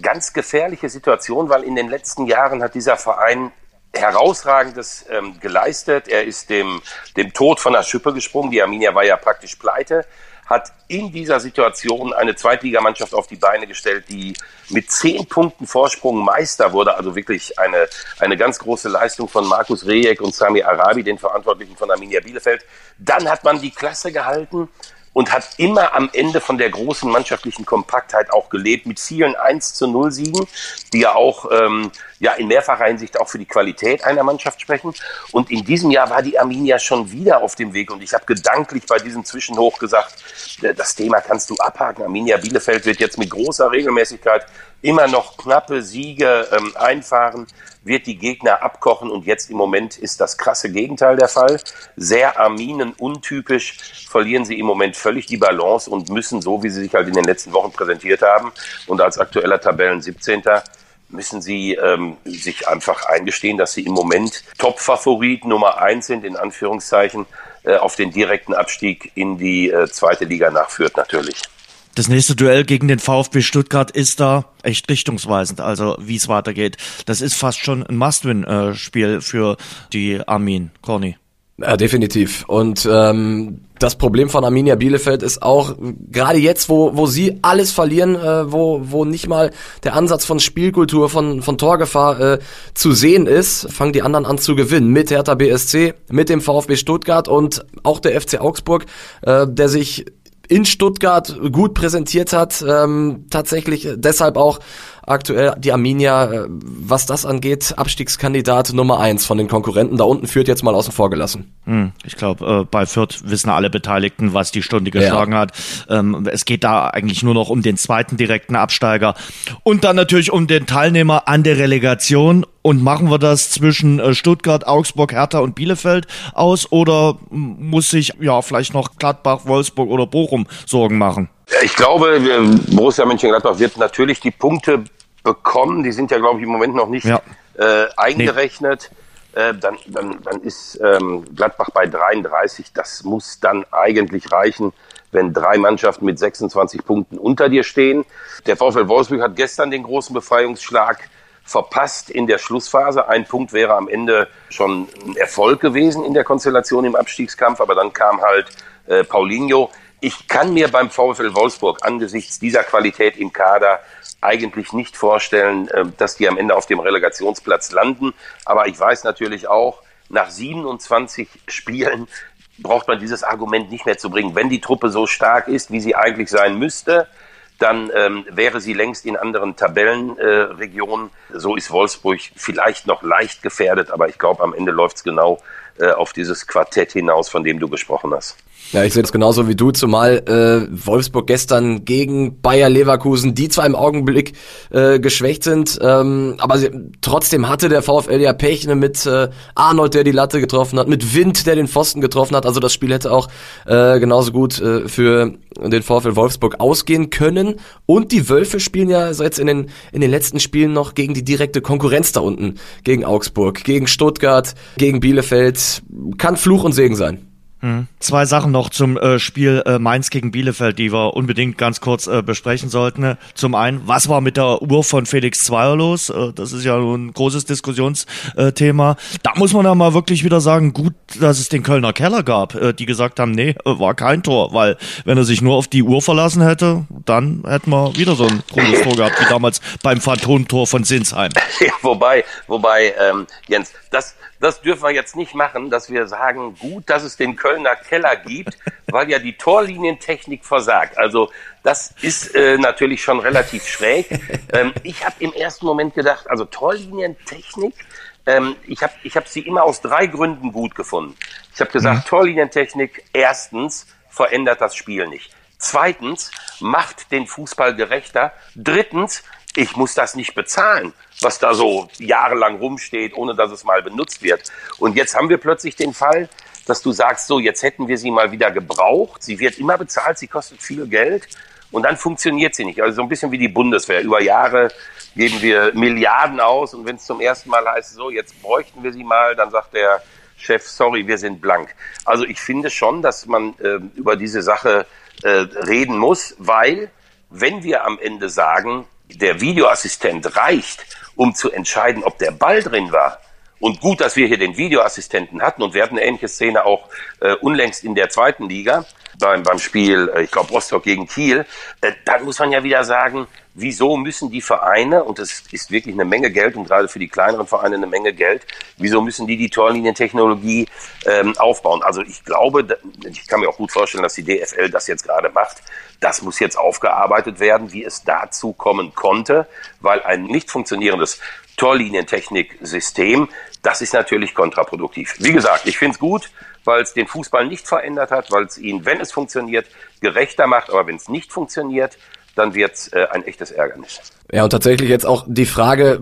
ganz gefährliche Situation, weil in den letzten Jahren hat dieser Verein herausragendes ähm, geleistet. Er ist dem, dem Tod von der Schippe gesprungen. Die Arminia war ja praktisch pleite, hat in dieser Situation eine Zweitligamannschaft auf die Beine gestellt, die mit zehn Punkten Vorsprung Meister wurde. Also wirklich eine, eine ganz große Leistung von Markus Rejek und Sami Arabi, den Verantwortlichen von Arminia Bielefeld. Dann hat man die Klasse gehalten und hat immer am Ende von der großen mannschaftlichen Kompaktheit auch gelebt, mit vielen 1 zu 0 Siegen, die ja auch ähm, ja in mehrfacher Hinsicht auch für die Qualität einer Mannschaft sprechen. Und in diesem Jahr war die Arminia schon wieder auf dem Weg und ich habe gedanklich bei diesem Zwischenhoch gesagt, äh, das Thema kannst du abhaken. Arminia Bielefeld wird jetzt mit großer Regelmäßigkeit immer noch knappe Siege ähm, einfahren, wird die Gegner abkochen und jetzt im Moment ist das krasse Gegenteil der Fall. Sehr Arminen untypisch verlieren sie im Moment völlig die Balance und müssen, so wie sie sich halt in den letzten Wochen präsentiert haben und als aktueller Tabellen 17 müssen sie ähm, sich einfach eingestehen, dass sie im Moment Top-Favorit Nummer eins sind, in Anführungszeichen, äh, auf den direkten Abstieg in die äh, zweite Liga nachführt natürlich. Das nächste Duell gegen den VfB Stuttgart ist da echt richtungsweisend, also wie es weitergeht. Das ist fast schon ein Must-Win-Spiel für die Armin, Corny. Ja, definitiv. Und ähm, das Problem von Arminia Bielefeld ist auch, gerade jetzt, wo, wo sie alles verlieren, äh, wo, wo nicht mal der Ansatz von Spielkultur, von, von Torgefahr äh, zu sehen ist, fangen die anderen an zu gewinnen. Mit Hertha BSC, mit dem VfB Stuttgart und auch der FC Augsburg, äh, der sich in Stuttgart gut präsentiert hat. Ähm, tatsächlich deshalb auch aktuell die Arminia, äh, was das angeht, Abstiegskandidat Nummer eins von den Konkurrenten. Da unten führt jetzt mal außen vor gelassen. Hm, ich glaube, äh, bei Fürth wissen alle Beteiligten, was die Stunde geschlagen ja. hat. Ähm, es geht da eigentlich nur noch um den zweiten direkten Absteiger und dann natürlich um den Teilnehmer an der Relegation. Und machen wir das zwischen äh, Stuttgart, Augsburg, Hertha und Bielefeld aus oder muss sich ja vielleicht noch Gladbach, Wolfsburg oder Bochum Sorgen machen? Ich glaube, Borussia Mönchengladbach wird natürlich die Punkte bekommen. Die sind ja, glaube ich, im Moment noch nicht ja. äh, eingerechnet. Nee. Äh, dann, dann, dann ist ähm, Gladbach bei 33. Das muss dann eigentlich reichen, wenn drei Mannschaften mit 26 Punkten unter dir stehen. Der VfL Wolfsburg hat gestern den großen Befreiungsschlag verpasst in der Schlussphase. Ein Punkt wäre am Ende schon ein Erfolg gewesen in der Konstellation im Abstiegskampf, aber dann kam halt äh, Paulinho. Ich kann mir beim VfL Wolfsburg angesichts dieser Qualität im Kader eigentlich nicht vorstellen, äh, dass die am Ende auf dem Relegationsplatz landen. Aber ich weiß natürlich auch, nach 27 Spielen braucht man dieses Argument nicht mehr zu bringen. Wenn die Truppe so stark ist, wie sie eigentlich sein müsste, dann ähm, wäre sie längst in anderen Tabellenregionen. Äh, so ist Wolfsburg vielleicht noch leicht gefährdet, aber ich glaube, am Ende läuft es genau äh, auf dieses Quartett hinaus, von dem du gesprochen hast. Ja, ich sehe das genauso wie du, zumal äh, Wolfsburg gestern gegen Bayer Leverkusen, die zwar im Augenblick äh, geschwächt sind, ähm, aber sie, trotzdem hatte der VfL ja Pech ne, mit äh, Arnold, der die Latte getroffen hat, mit Wind, der den Pfosten getroffen hat. Also das Spiel hätte auch äh, genauso gut äh, für den VfL Wolfsburg ausgehen können. Und die Wölfe spielen ja jetzt in den, in den letzten Spielen noch gegen die direkte Konkurrenz da unten, gegen Augsburg, gegen Stuttgart, gegen Bielefeld. Kann Fluch und Segen sein. Mhm. Zwei Sachen noch zum äh, Spiel äh, Mainz gegen Bielefeld, die wir unbedingt ganz kurz äh, besprechen sollten. Zum einen, was war mit der Uhr von Felix Zweier los? Äh, das ist ja ein großes Diskussionsthema. da muss man ja mal wirklich wieder sagen, gut, dass es den Kölner Keller gab, äh, die gesagt haben, nee, äh, war kein Tor, weil wenn er sich nur auf die Uhr verlassen hätte, dann hätten wir wieder so ein großes Tor gehabt, wie damals beim Phantomtor von Sinsheim. *laughs* Ja, wobei, wobei, ähm, Jens, das, das dürfen wir jetzt nicht machen, dass wir sagen, gut, dass es den Kölner Keller gibt, *laughs* weil ja die Torlinientechnik versagt. Also das ist äh, natürlich schon relativ schräg. *laughs* Ähm, ich habe im ersten Moment gedacht, also Torlinientechnik, ähm, ich habe ich hab sie immer aus drei Gründen gut gefunden. Ich habe gesagt, mhm. Torlinientechnik, erstens verändert das Spiel nicht. Zweitens, macht den Fußball gerechter. Drittens, ich muss das nicht bezahlen, was da so jahrelang rumsteht, ohne dass es mal benutzt wird. Und jetzt haben wir plötzlich den Fall, dass du sagst, so, jetzt hätten wir sie mal wieder gebraucht. Sie wird immer bezahlt, sie kostet viel Geld. Und dann funktioniert sie nicht. Also so ein bisschen wie die Bundeswehr. Über Jahre geben wir Milliarden aus und wenn es zum ersten Mal heißt, so, jetzt bräuchten wir sie mal, dann sagt der Chef, sorry, wir sind blank. Also ich finde schon, dass man äh, über diese Sache äh, reden muss, weil wenn wir am Ende sagen, der Videoassistent reicht, um zu entscheiden, ob der Ball drin war, und gut, dass wir hier den Videoassistenten hatten und wir hatten eine ähnliche Szene auch äh, unlängst in der zweiten Liga beim, beim Spiel, äh, ich glaube Rostock gegen Kiel. Äh, dann muss man ja wieder sagen, wieso müssen die Vereine, und das ist wirklich eine Menge Geld und gerade für die kleineren Vereine eine Menge Geld, wieso müssen die die Torlinientechnologie ähm, aufbauen? Also ich glaube, ich kann mir auch gut vorstellen, dass die DFL das jetzt gerade macht. Das muss jetzt aufgearbeitet werden, wie es dazu kommen konnte, weil ein nicht funktionierendes Torlinientechnik-System, das ist natürlich kontraproduktiv. Wie gesagt, ich finde es gut, weil es den Fußball nicht verändert hat, weil es ihn, wenn es funktioniert, gerechter macht, aber wenn es nicht funktioniert, dann wird es äh, ein echtes Ärgernis. Ja, und tatsächlich jetzt auch die Frage,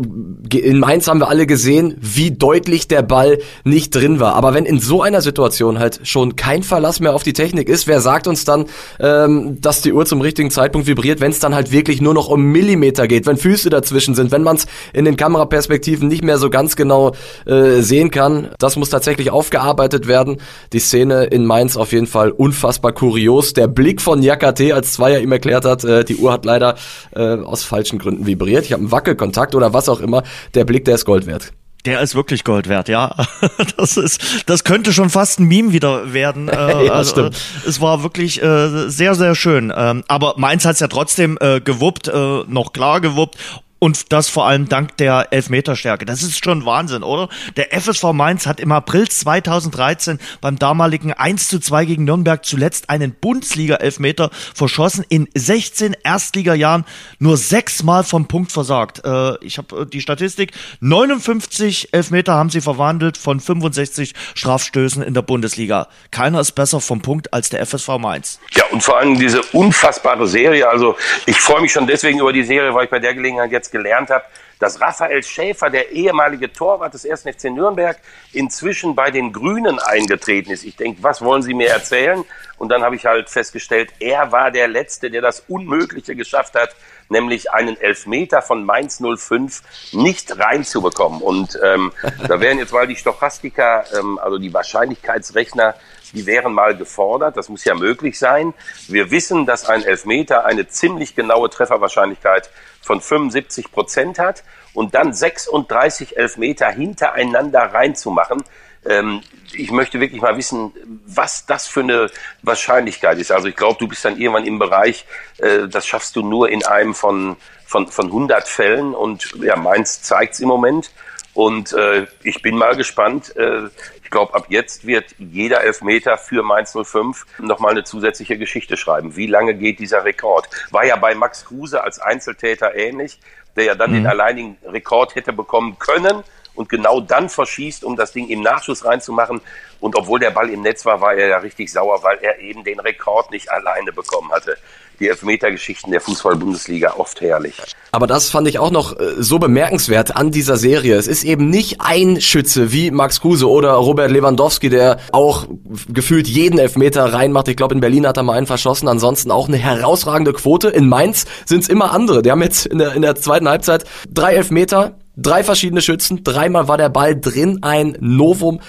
in Mainz haben wir alle gesehen, wie deutlich der Ball nicht drin war. Aber wenn in so einer Situation halt schon kein Verlass mehr auf die Technik ist, wer sagt uns dann, ähm, dass die Uhr zum richtigen Zeitpunkt vibriert, wenn es dann halt wirklich nur noch um Millimeter geht, wenn Füße dazwischen sind, wenn man es in den Kameraperspektiven nicht mehr so ganz genau äh, sehen kann. Das muss tatsächlich aufgearbeitet werden. Die Szene in Mainz auf jeden Fall unfassbar kurios. Der Blick von Jakate, als Zweier ihm erklärt hat, äh, die Uhr hat leider äh, aus falschen Gründen Sekunden vibriert, ich habe einen Wackelkontakt oder was auch immer, der Blick, der ist Gold wert. Der ist wirklich Gold wert, ja. *laughs* Das ist, das könnte schon fast ein Meme wieder werden. *laughs* Äh, ja, also, es war wirklich äh, sehr, sehr schön. Ähm, aber Mainz hat es ja trotzdem äh, gewuppt, äh, noch klar gewuppt und das vor allem dank der Elfmeterstärke. Das ist schon Wahnsinn, oder? Der FSV Mainz hat im April 2013 beim damaligen 1 zu 2 gegen Nürnberg zuletzt einen Bundesliga-Elfmeter verschossen. In 16 Erstligajahren nur sechsmal vom Punkt versagt. Äh, ich habe äh, die Statistik. 59 Elfmeter haben sie verwandelt von 65 Strafstößen in der Bundesliga. Keiner ist besser vom Punkt als der FSV Mainz. Ja, und vor allem diese unfassbare Serie. Also ich freue mich schon deswegen über die Serie, weil ich bei der Gelegenheit jetzt gelernt habe, dass Raphael Schäfer, der ehemalige Torwart des 1. FC Nürnberg, inzwischen bei den Grünen eingetreten ist. Ich denke, was wollen Sie mir erzählen? Und dann habe ich halt festgestellt, er war der Letzte, der das Unmögliche geschafft hat, nämlich einen Elfmeter von Mainz 05 nicht reinzubekommen. Und ähm, da wären jetzt mal die Stochastika, ähm, also die Wahrscheinlichkeitsrechner, die wären mal gefordert. Das muss ja möglich sein. Wir wissen, dass ein Elfmeter eine ziemlich genaue Trefferwahrscheinlichkeit von 75 Prozent hat und dann 36 Elfmeter hintereinander reinzumachen. Ähm, ich möchte wirklich mal wissen, was das für eine Wahrscheinlichkeit ist. Also ich glaube, du bist dann irgendwann im Bereich, äh, das schaffst du nur in einem von, von, von 100 Fällen und ja, meins zeigt's im Moment. Und äh, ich bin mal gespannt. Äh, glaube, ab jetzt wird jeder Elfmeter für Mainz 05 nochmal eine zusätzliche Geschichte schreiben. Wie lange geht dieser Rekord? War ja bei Max Kruse als Einzeltäter ähnlich, der ja dann mhm. den alleinigen Rekord hätte bekommen können und genau dann verschießt, um das Ding im Nachschuss reinzumachen. Und obwohl der Ball im Netz war, war er ja richtig sauer, weil er eben den Rekord nicht alleine bekommen hatte die Elfmetergeschichten der Fußball-Bundesliga oft herrlich. Aber das fand ich auch noch äh, so bemerkenswert an dieser Serie. Es ist eben nicht ein Schütze wie Max Kruse oder Robert Lewandowski, der auch gefühlt jeden Elfmeter reinmacht. Ich glaube, in Berlin hat er mal einen verschossen. Ansonsten auch eine herausragende Quote. In Mainz sind es immer andere. Die haben jetzt in der, in der zweiten Halbzeit drei Elfmeter, drei verschiedene Schützen. Dreimal war der Ball drin. Ein Novum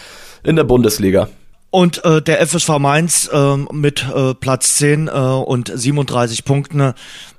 in der Bundesliga. Und äh, der FSV Mainz äh, mit äh, Platz 10 äh, und 37 Punkten,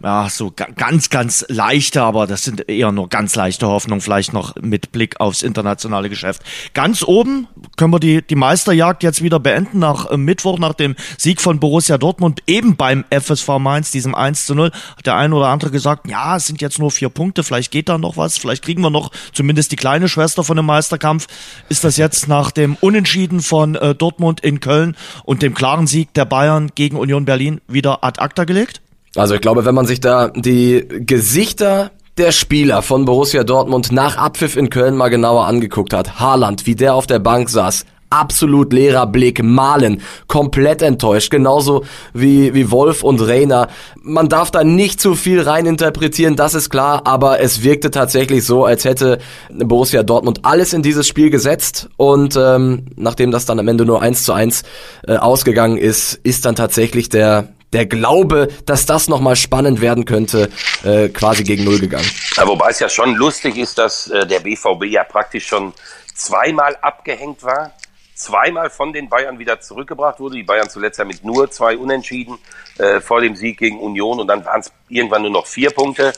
ja, so ganz, ganz leichte, aber das sind eher nur ganz leichte Hoffnungen, vielleicht noch mit Blick aufs internationale Geschäft. Ganz oben können wir die, die Meisterjagd jetzt wieder beenden, nach äh, Mittwoch, nach dem Sieg von Borussia Dortmund, eben beim FSV Mainz, diesem 1 zu 0, hat der ein oder andere gesagt, ja, es sind jetzt nur vier Punkte, vielleicht geht da noch was, vielleicht kriegen wir noch zumindest die kleine Schwester von dem Meisterkampf. Ist das jetzt nach dem Unentschieden von äh, Dortmund Dortmund in Köln und dem klaren Sieg der Bayern gegen Union Berlin wieder ad acta gelegt? Also ich glaube, wenn man sich da die Gesichter der Spieler von Borussia Dortmund nach Abpfiff in Köln mal genauer angeguckt hat, Haaland, wie der auf der Bank saß, absolut leerer Blick, Malen, komplett enttäuscht, genauso wie, wie Wolf und Reiner. Man darf da nicht zu viel reininterpretieren, das ist klar, aber es wirkte tatsächlich so, als hätte Borussia Dortmund alles in dieses Spiel gesetzt und ähm, nachdem das dann am Ende nur eins zu eins äh, ausgegangen ist, ist dann tatsächlich der der Glaube, dass das nochmal spannend werden könnte, äh, quasi gegen Null gegangen. Ja, wobei es ja schon lustig ist, dass äh, der BVB ja praktisch schon zweimal abgehängt war, zweimal von den Bayern wieder zurückgebracht wurde. Die Bayern zuletzt ja mit nur zwei Unentschieden äh, vor dem Sieg gegen Union und dann waren es irgendwann nur noch vier Punkte.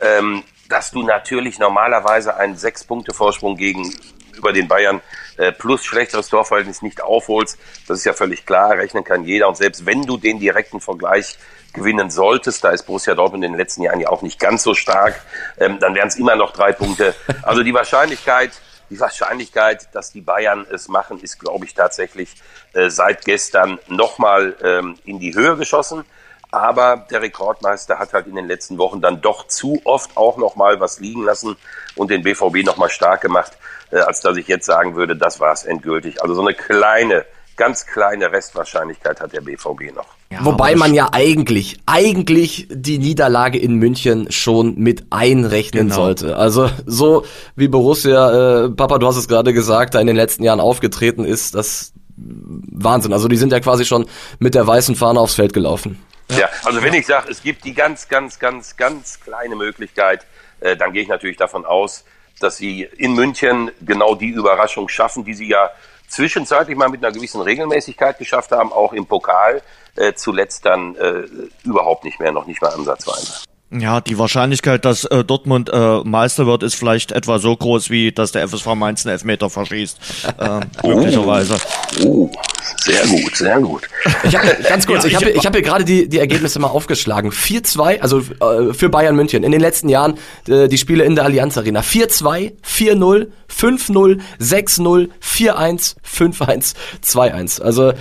Ähm, dass du natürlich normalerweise einen Sechs-Punkte-Vorsprung gegen über den Bayern äh, plus schlechteres Torverhältnis nicht aufholst. Das ist ja völlig klar, rechnen kann jeder. Und selbst wenn du den direkten Vergleich gewinnen solltest, da ist Borussia Dortmund in den letzten Jahren ja auch nicht ganz so stark, ähm, dann wären es immer noch drei Punkte. Also die Wahrscheinlichkeit, die Wahrscheinlichkeit, dass die Bayern es machen, ist, glaube ich, tatsächlich äh, seit gestern nochmal ähm, in die Höhe geschossen. Aber der Rekordmeister hat halt in den letzten Wochen dann doch zu oft auch nochmal was liegen lassen und den BVB nochmal stark gemacht äh, als dass ich jetzt sagen würde, das war es endgültig. Also so eine kleine, ganz kleine Restwahrscheinlichkeit hat der BVB noch. Ja, Wobei man ja eigentlich, eigentlich die Niederlage in München schon mit einrechnen genau. sollte. Also so wie Borussia, äh, Papa, du hast es gerade gesagt, da in den letzten Jahren aufgetreten ist, das Wahnsinn. Also die sind ja quasi schon mit der weißen Fahne aufs Feld gelaufen. Ja, also wenn ich sage, es gibt die ganz, ganz, ganz, ganz kleine Möglichkeit, äh, dann gehe ich natürlich davon aus, dass sie in München genau die Überraschung schaffen, die sie ja zwischenzeitlich mal mit einer gewissen Regelmäßigkeit geschafft haben, auch im Pokal, äh, zuletzt dann äh, überhaupt nicht mehr, noch nicht mal ansatzweise. Ja, die Wahrscheinlichkeit, dass äh, Dortmund äh, Meister wird, ist vielleicht etwa so groß, wie dass der FSV Mainz einen Elfmeter verschießt. Äh, *laughs* möglicherweise. Oh, sehr gut, sehr gut. Ich hab, ganz kurz, ja, ich habe ich hab hier gerade die, die Ergebnisse mal aufgeschlagen. 4-2, also äh, für Bayern München. In den letzten Jahren äh, die Spiele in der Allianz Arena. 4-2, 4-0, 5-0, 6-0, 4-1, 5-1, 2-1. Also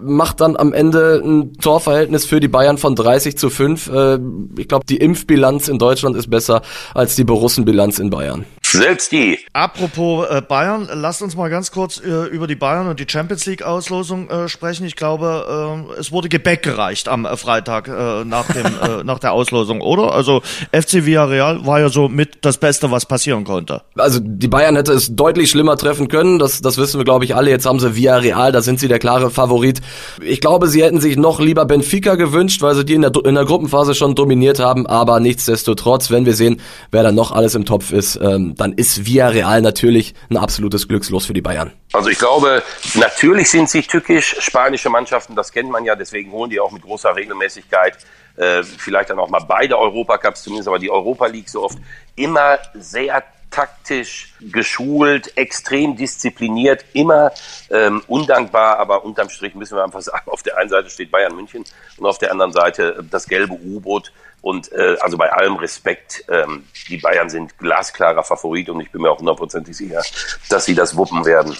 macht dann am Ende ein Torverhältnis für die Bayern von 30 zu 5. Äh, ich glaube, die Impfbilanz in Deutschland ist besser als die Borussenbilanz in Bayern. Selbst die. Apropos äh, Bayern, lasst uns mal ganz kurz äh, über die Bayern und die Champions League Auslosung äh, sprechen. Ich glaube, äh, es wurde Gebäck gereicht am äh, Freitag äh, nach dem äh, *laughs* nach der Auslosung, oder? Also FC Villarreal war ja so mit das Beste, was passieren konnte. Also die Bayern hätte es deutlich schlimmer treffen können. Das das wissen wir, glaube ich, alle. Jetzt haben sie Villarreal, da sind sie der klare Favorit. Ich glaube, sie hätten sich noch lieber Benfica gewünscht, weil sie die in der in der Gruppenphase schon dominiert haben. Aber nichtsdestotrotz, wenn wir sehen, wer da noch alles im Topf ist. Ähm, dann ist Villarreal natürlich ein absolutes Glückslos für die Bayern. Also ich glaube, natürlich sind sie tückisch, spanische Mannschaften, das kennt man ja, deswegen holen die auch mit großer Regelmäßigkeit äh, vielleicht dann auch mal beide Europacups zumindest, aber die Europa League so oft immer sehr taktisch geschult, extrem diszipliniert, immer ähm, undankbar, aber unterm Strich müssen wir einfach sagen, auf der einen Seite steht Bayern München und auf der anderen Seite das gelbe U-Boot. Und äh, also bei allem Respekt, ähm, die Bayern sind glasklarer Favorit und ich bin mir auch hundertprozentig sicher, dass sie das wuppen werden.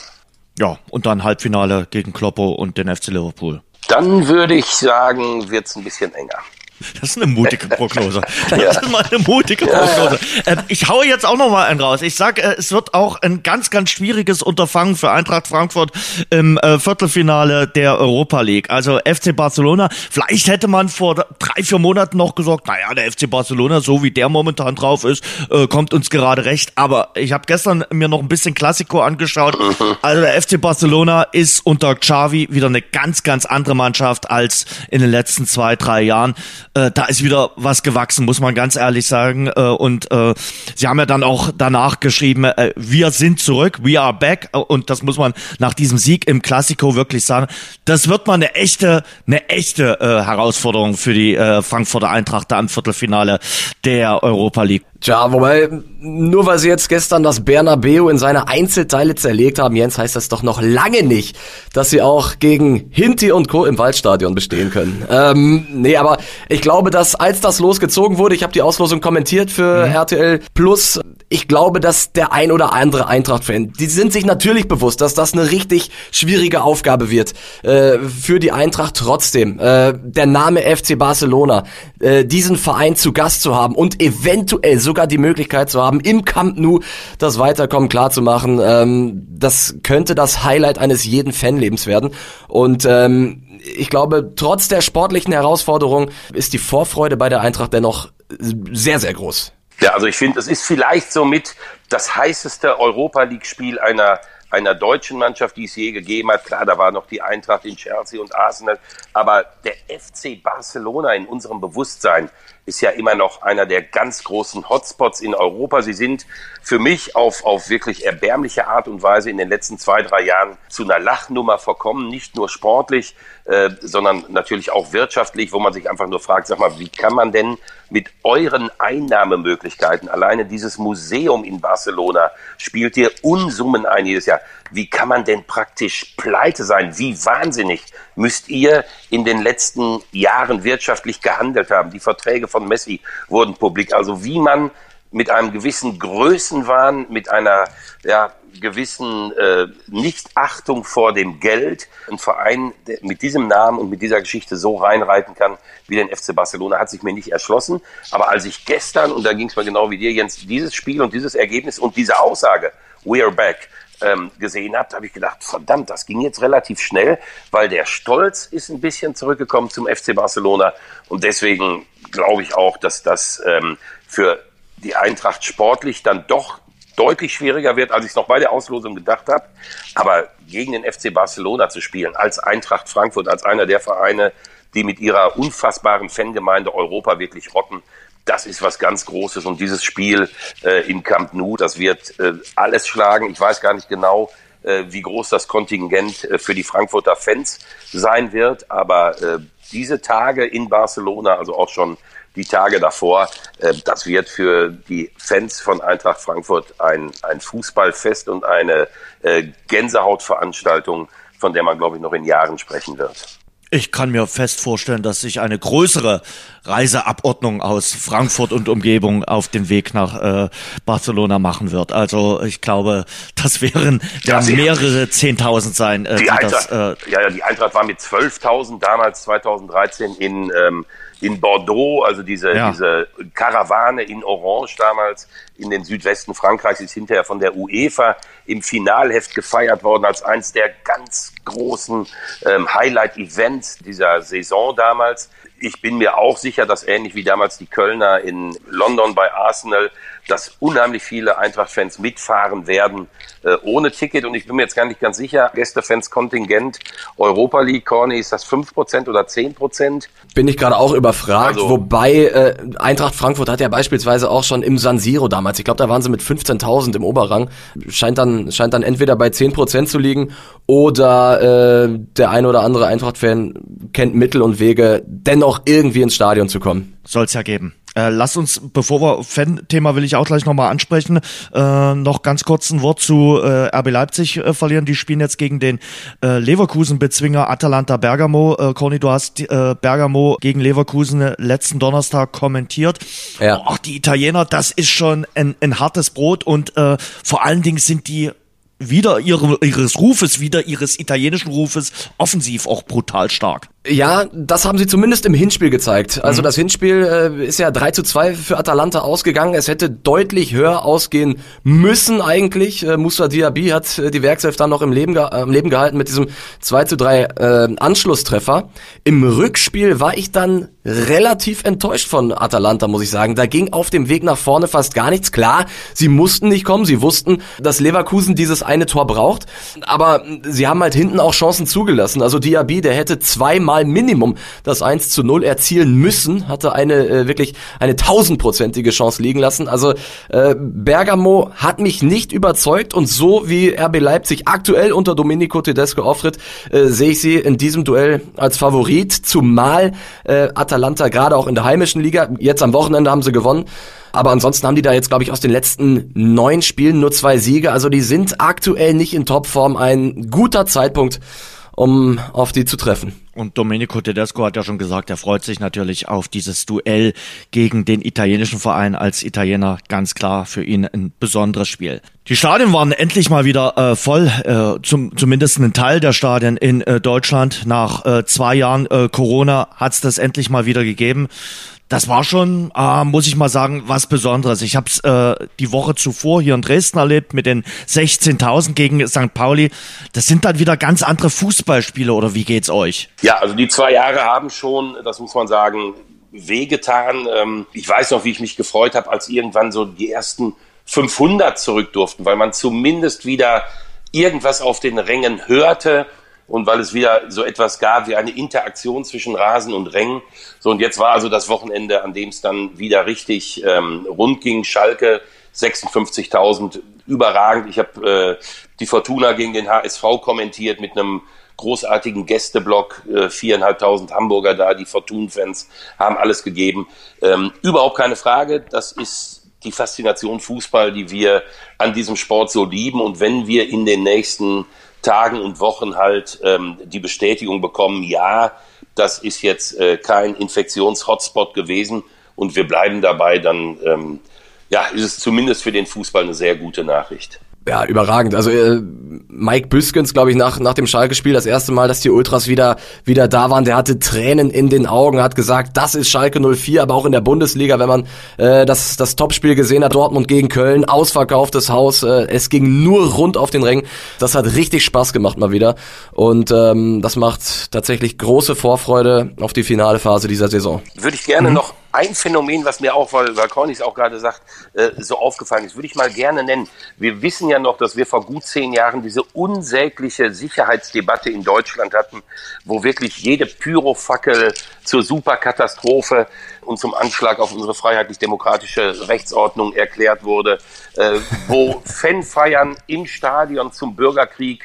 Ja, und dann Halbfinale gegen Kloppo und den FC Liverpool. Dann würde ich sagen, wird es ein bisschen enger. Das ist eine mutige Prognose. *laughs* Das ja. ist mal eine mutige Prognose. Ähm, ich haue jetzt auch noch mal einen raus. Ich sage, äh, es wird auch ein ganz, ganz schwieriges Unterfangen für Eintracht Frankfurt im äh, Viertelfinale der Europa League. Also FC Barcelona. Vielleicht hätte man vor drei, vier Monaten noch gesagt, naja, der FC Barcelona, so wie der momentan drauf ist, äh, kommt uns gerade recht. Aber ich habe gestern mir noch ein bisschen Klassiko angeschaut. *laughs* Also der FC Barcelona ist unter Xavi wieder eine ganz, ganz andere Mannschaft als in den letzten zwei, drei Jahren äh, da ist wieder was gewachsen, muss man ganz ehrlich sagen. Äh, und äh, sie haben ja dann auch danach geschrieben, äh, wir sind zurück, we are back. Äh, und das muss man nach diesem Sieg im Klassiko wirklich sagen. Das wird mal eine echte, eine echte äh, Herausforderung für die äh, Frankfurter Eintracht da im Viertelfinale der Europa League. Tja, wobei, nur weil sie jetzt gestern das Bernabeu in seine Einzelteile zerlegt haben, Jens, heißt das doch noch lange nicht, dass sie auch gegen Hinti und Co. im Waldstadion bestehen können. Ähm, nee, aber ich glaube, dass als das losgezogen wurde, ich habe die Auslosung kommentiert für mhm. RTL Plus, ich glaube, dass der ein oder andere Eintracht-Fan, die sind sich natürlich bewusst, dass das eine richtig schwierige Aufgabe wird äh, für die Eintracht trotzdem. Äh, der Name FC Barcelona, äh, diesen Verein zu Gast zu haben und eventuell sogar die Möglichkeit zu haben, im Camp Nou das Weiterkommen klar zu machen, ähm, das könnte das Highlight eines jeden Fanlebens werden. Und ähm, ich glaube, trotz der sportlichen Herausforderung ist die Vorfreude bei der Eintracht dennoch sehr, sehr groß. Ja, also ich finde, es ist vielleicht somit das heißeste Europa League-Spiel einer einer deutschen Mannschaft, die es je gegeben hat. Klar, da war noch die Eintracht in Chelsea und Arsenal, aber der FC Barcelona in unserem Bewusstsein ist ja immer noch einer der ganz großen Hotspots in Europa. Sie sind für mich auf, auf wirklich erbärmliche Art und Weise in den letzten zwei, drei Jahren zu einer Lachnummer verkommen, nicht nur sportlich, äh, sondern natürlich auch wirtschaftlich, wo man sich einfach nur fragt, sag mal, wie kann man denn mit euren Einnahmemöglichkeiten, alleine dieses Museum in Barcelona spielt ihr Unsummen ein jedes Jahr. Wie kann man denn praktisch pleite sein? Wie wahnsinnig müsst ihr in den letzten Jahren wirtschaftlich gehandelt haben? Die Verträge von Messi wurden publik. Also wie man mit einem gewissen Größenwahn, mit einer ja, gewissen äh, Nichtachtung vor dem Geld ein Verein mit diesem Namen und mit dieser Geschichte so reinreiten kann wie den FC Barcelona, hat sich mir nicht erschlossen. Aber als ich gestern, und da ging es mir genau wie dir, Jens, dieses Spiel und dieses Ergebnis und diese Aussage, we are back, ähm, gesehen habt, habe ich gedacht, verdammt, das ging jetzt relativ schnell, weil der Stolz ist ein bisschen zurückgekommen zum FC Barcelona und deswegen glaube ich auch, dass das ähm, für die Eintracht sportlich dann doch deutlich schwieriger wird, als ich es noch bei der Auslosung gedacht habe. Aber gegen den FC Barcelona zu spielen, als Eintracht Frankfurt, als einer der Vereine, die mit ihrer unfassbaren Fangemeinde Europa wirklich rocken, das ist was ganz Großes. Und dieses Spiel äh, im Camp Nou, das wird äh, alles schlagen. Ich weiß gar nicht genau, äh, wie groß das Kontingent äh, für die Frankfurter Fans sein wird. Aber äh, diese Tage in Barcelona, also auch schon die Tage davor, äh, das wird für die Fans von Eintracht Frankfurt ein, ein Fußballfest und eine äh, Gänsehautveranstaltung, von der man, glaube ich, noch in Jahren sprechen wird. Ich kann mir fest vorstellen, dass sich eine größere Reiseabordnung aus Frankfurt und Umgebung auf den Weg nach äh, Barcelona machen wird. Also ich glaube, das wären ja, mehrere Zehntausend sein. Äh, die, Eintracht, das, äh, ja, ja, die Eintracht war mit 12.000 damals 2013 in ähm, in Bordeaux, also diese, ja. diese Karawane in Orange damals in den Südwesten Frankreichs ist hinterher von der UEFA im Finalheft gefeiert worden als eins der ganz großen ähm, Highlight-Events dieser Saison damals. Ich bin mir auch sicher, dass ähnlich wie damals die Kölner in London bei Arsenal dass unheimlich viele Eintracht-Fans mitfahren werden äh, ohne Ticket. Und ich bin mir jetzt gar nicht ganz sicher, Gästefans-Kontingent Europa League, Corny, ist das 5% oder 10%? Bin ich gerade auch überfragt, also, wobei äh, Eintracht Frankfurt hat ja beispielsweise auch schon im San Siro damals, ich glaube, da waren sie mit 15.000 im Oberrang, scheint dann, scheint dann entweder bei 10% zu liegen oder äh, der ein oder andere Eintracht-Fan kennt Mittel und Wege, dennoch irgendwie ins Stadion zu kommen. Soll's ja geben. Äh, lass uns, bevor wir Fan-Thema will ich auch gleich nochmal ansprechen, äh, noch ganz kurz ein Wort zu äh, RB Leipzig äh, verlieren. Die spielen jetzt gegen den äh, Leverkusen-Bezwinger Atalanta Bergamo. Äh, Conny, du hast äh, Bergamo gegen Leverkusen letzten Donnerstag kommentiert. Ja. Ach, die Italiener, das ist schon ein, ein hartes Brot und äh, vor allen Dingen sind die wieder ihre, ihres Rufes, wieder ihres italienischen Rufes offensiv auch brutal stark. Ja, das haben sie zumindest im Hinspiel gezeigt. Also mhm. das Hinspiel äh, ist ja 3 zu 2 für Atalanta ausgegangen. Es hätte deutlich höher ausgehen müssen eigentlich. Äh, Musa Diaby hat äh, die Werkself dann noch im Leben, äh, im Leben gehalten mit diesem 2 zu 3 äh, Anschlusstreffer. Im Rückspiel war ich dann relativ enttäuscht von Atalanta, muss ich sagen. Da ging auf dem Weg nach vorne fast gar nichts. Klar, sie mussten nicht kommen. Sie wussten, dass Leverkusen dieses eine Tor braucht. Aber sie haben halt hinten auch Chancen zugelassen. Also Diaby, der hätte zweimal mal Minimum das 1 zu 0 erzielen müssen, hatte eine äh, wirklich eine tausendprozentige Chance liegen lassen. Also äh, Bergamo hat mich nicht überzeugt und so wie RB Leipzig aktuell unter Domenico Tedesco auftritt, äh, sehe ich sie in diesem Duell als Favorit, zumal äh, Atalanta gerade auch in der heimischen Liga, jetzt am Wochenende haben sie gewonnen, aber ansonsten haben die da jetzt, glaube ich, aus den letzten neun Spielen nur zwei Siege. Also die sind aktuell nicht in Topform. Ein guter Zeitpunkt, um auf die zu treffen. Und Domenico Tedesco hat ja schon gesagt, er freut sich natürlich auf dieses Duell gegen den italienischen Verein als Italiener. Ganz klar für ihn ein besonderes Spiel. Die Stadien waren endlich mal wieder äh, voll, äh, zum, zumindest ein Teil der Stadien in äh, Deutschland. Nach äh, zwei Jahren äh, Corona hat es das endlich mal wieder gegeben das war schon, äh, muss ich mal sagen, was Besonderes. Ich habe es äh, die Woche zuvor hier in Dresden erlebt mit den 16.000 gegen St. Pauli. Das sind dann wieder ganz andere Fußballspiele oder wie geht's euch? Ja, also die zwei Jahre haben schon, das muss man sagen, wehgetan. Ähm, ich weiß noch, wie ich mich gefreut habe, als irgendwann so die ersten 500 zurück durften, weil man zumindest wieder irgendwas auf den Rängen hörte und weil es wieder so etwas gab wie eine Interaktion zwischen Rasen und Rängen. So, und jetzt war also das Wochenende, an dem es dann wieder richtig ähm, rund ging. Schalke 56.000, überragend. Ich habe äh, die Fortuna gegen den HSV kommentiert mit einem großartigen Gästeblock, äh, viereinhalbtausend Hamburger da, die Fortun-Fans haben alles gegeben. Ähm, überhaupt keine Frage, das ist die Faszination Fußball, die wir an diesem Sport so lieben. Und wenn wir in den nächsten Tagen und Wochen halt ähm, die Bestätigung bekommen, ja, das ist jetzt äh, kein Infektions-Hotspot gewesen und wir bleiben dabei, dann ähm, ja, ist es zumindest für den Fußball eine sehr gute Nachricht. Ja, überragend. Also äh, Mike Büskens, glaube ich, nach, nach dem Schalke-Spiel das erste Mal, dass die Ultras wieder, wieder da waren, der hatte Tränen in den Augen, hat gesagt, das ist Schalke 04, aber auch in der Bundesliga, wenn man äh, das, das Topspiel gesehen hat, Dortmund gegen Köln, ausverkauftes Haus, äh, es ging nur rund auf den Rängen. Das hat richtig Spaß gemacht mal wieder und ähm, das macht tatsächlich große Vorfreude auf die finale Phase dieser Saison. Würde ich gerne mhm. noch ein Phänomen, was mir auch, weil, weil Cornys auch gerade sagt, äh, so aufgefallen ist, würde ich mal gerne nennen. Wir wissen ja noch, dass wir vor gut zehn Jahren diese unsägliche Sicherheitsdebatte in Deutschland hatten, wo wirklich jede Pyrofackel zur Superkatastrophe und zum Anschlag auf unsere freiheitlich-demokratische Rechtsordnung erklärt wurde, äh, wo *laughs* Fanfeiern im Stadion zum Bürgerkrieg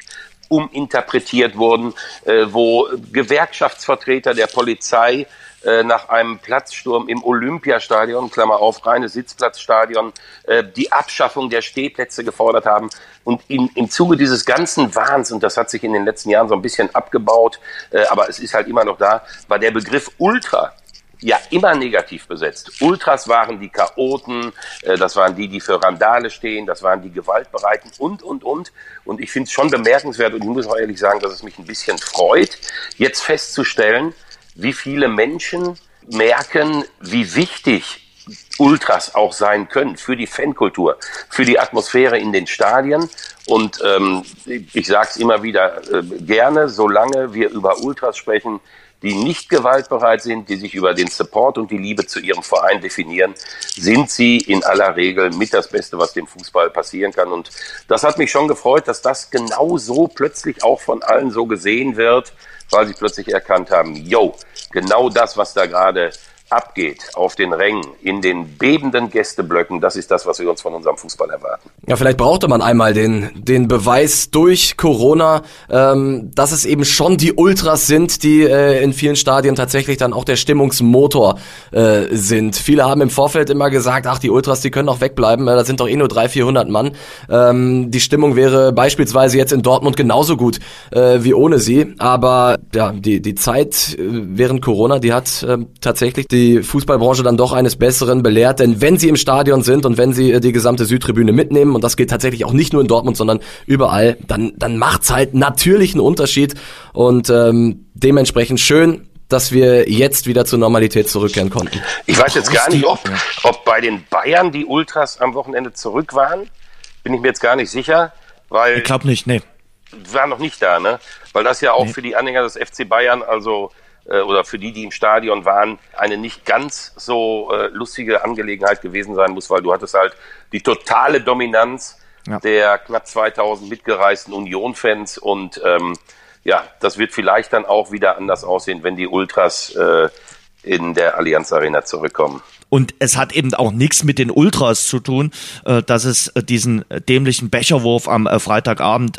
uminterpretiert wurden, äh, wo Gewerkschaftsvertreter der Polizei äh, nach einem Platzsturm im Olympiastadion, Klammer auf, reines Sitzplatzstadion, äh, die Abschaffung der Stehplätze gefordert haben. Und in, im Zuge dieses ganzen Wahns, und das hat sich in den letzten Jahren so ein bisschen abgebaut, äh, aber es ist halt immer noch da, war der Begriff Ultra ja immer negativ besetzt. Ultras waren die Chaoten, das waren die, die für Randale stehen, das waren die Gewaltbereiten und, und, und. Und ich finde es schon bemerkenswert und ich muss auch ehrlich sagen, dass es mich ein bisschen freut, jetzt festzustellen, wie viele Menschen merken, wie wichtig Ultras auch sein können für die Fankultur, für die Atmosphäre in den Stadien. Und ähm, ich sage es immer wieder äh, gerne, solange wir über Ultras sprechen, die nicht gewaltbereit sind, die sich über den Support und die Liebe zu ihrem Verein definieren, sind sie in aller Regel mit das Beste, was dem Fußball passieren kann. Und das hat mich schon gefreut, dass das genau so plötzlich auch von allen so gesehen wird weil sie plötzlich erkannt haben, yo, genau das, was da gerade abgeht auf den Rängen, in den bebenden Gästeblöcken, das ist das, was wir uns von unserem Fußball erwarten. Ja, vielleicht brauchte man einmal den, den Beweis durch Corona, ähm, dass es eben schon die Ultras sind, die äh, in vielen Stadien tatsächlich dann auch der Stimmungsmotor äh, sind. Viele haben im Vorfeld immer gesagt, ach, die Ultras, die können doch wegbleiben, äh, da sind doch eh nur 300, 400 Mann. Ähm, die Stimmung wäre beispielsweise jetzt in Dortmund genauso gut äh, wie ohne sie, aber ja, die, die Zeit äh, während Corona, die hat äh, tatsächlich die die Fußballbranche dann doch eines Besseren belehrt, denn wenn sie im Stadion sind und wenn sie äh, die gesamte Südtribüne mitnehmen, und das geht tatsächlich auch nicht nur in Dortmund, sondern überall, dann, dann macht's halt natürlich einen Unterschied und ähm, dementsprechend schön, dass wir jetzt wieder zur Normalität zurückkehren konnten. Ich weiß jetzt gar nicht, ob, ob bei den Bayern die Ultras am Wochenende zurück waren. Bin ich mir jetzt gar nicht sicher, weil. Ich glaube nicht, nee. War noch nicht da, ne? Weil das ja auch nee. für die Anhänger des FC Bayern, also äh, oder für die, die im Stadion waren, eine nicht ganz so äh, lustige Angelegenheit gewesen sein muss, weil du hattest halt die totale Dominanz ja. der knapp 2000 mitgereisten Union-Fans und ähm, ja, das wird vielleicht dann auch wieder anders aussehen, wenn die Ultras äh, in der Allianz Arena zurückkommen. Und es hat eben auch nichts mit den Ultras zu tun, äh, dass es äh, diesen dämlichen Becherwurf am äh, Freitagabend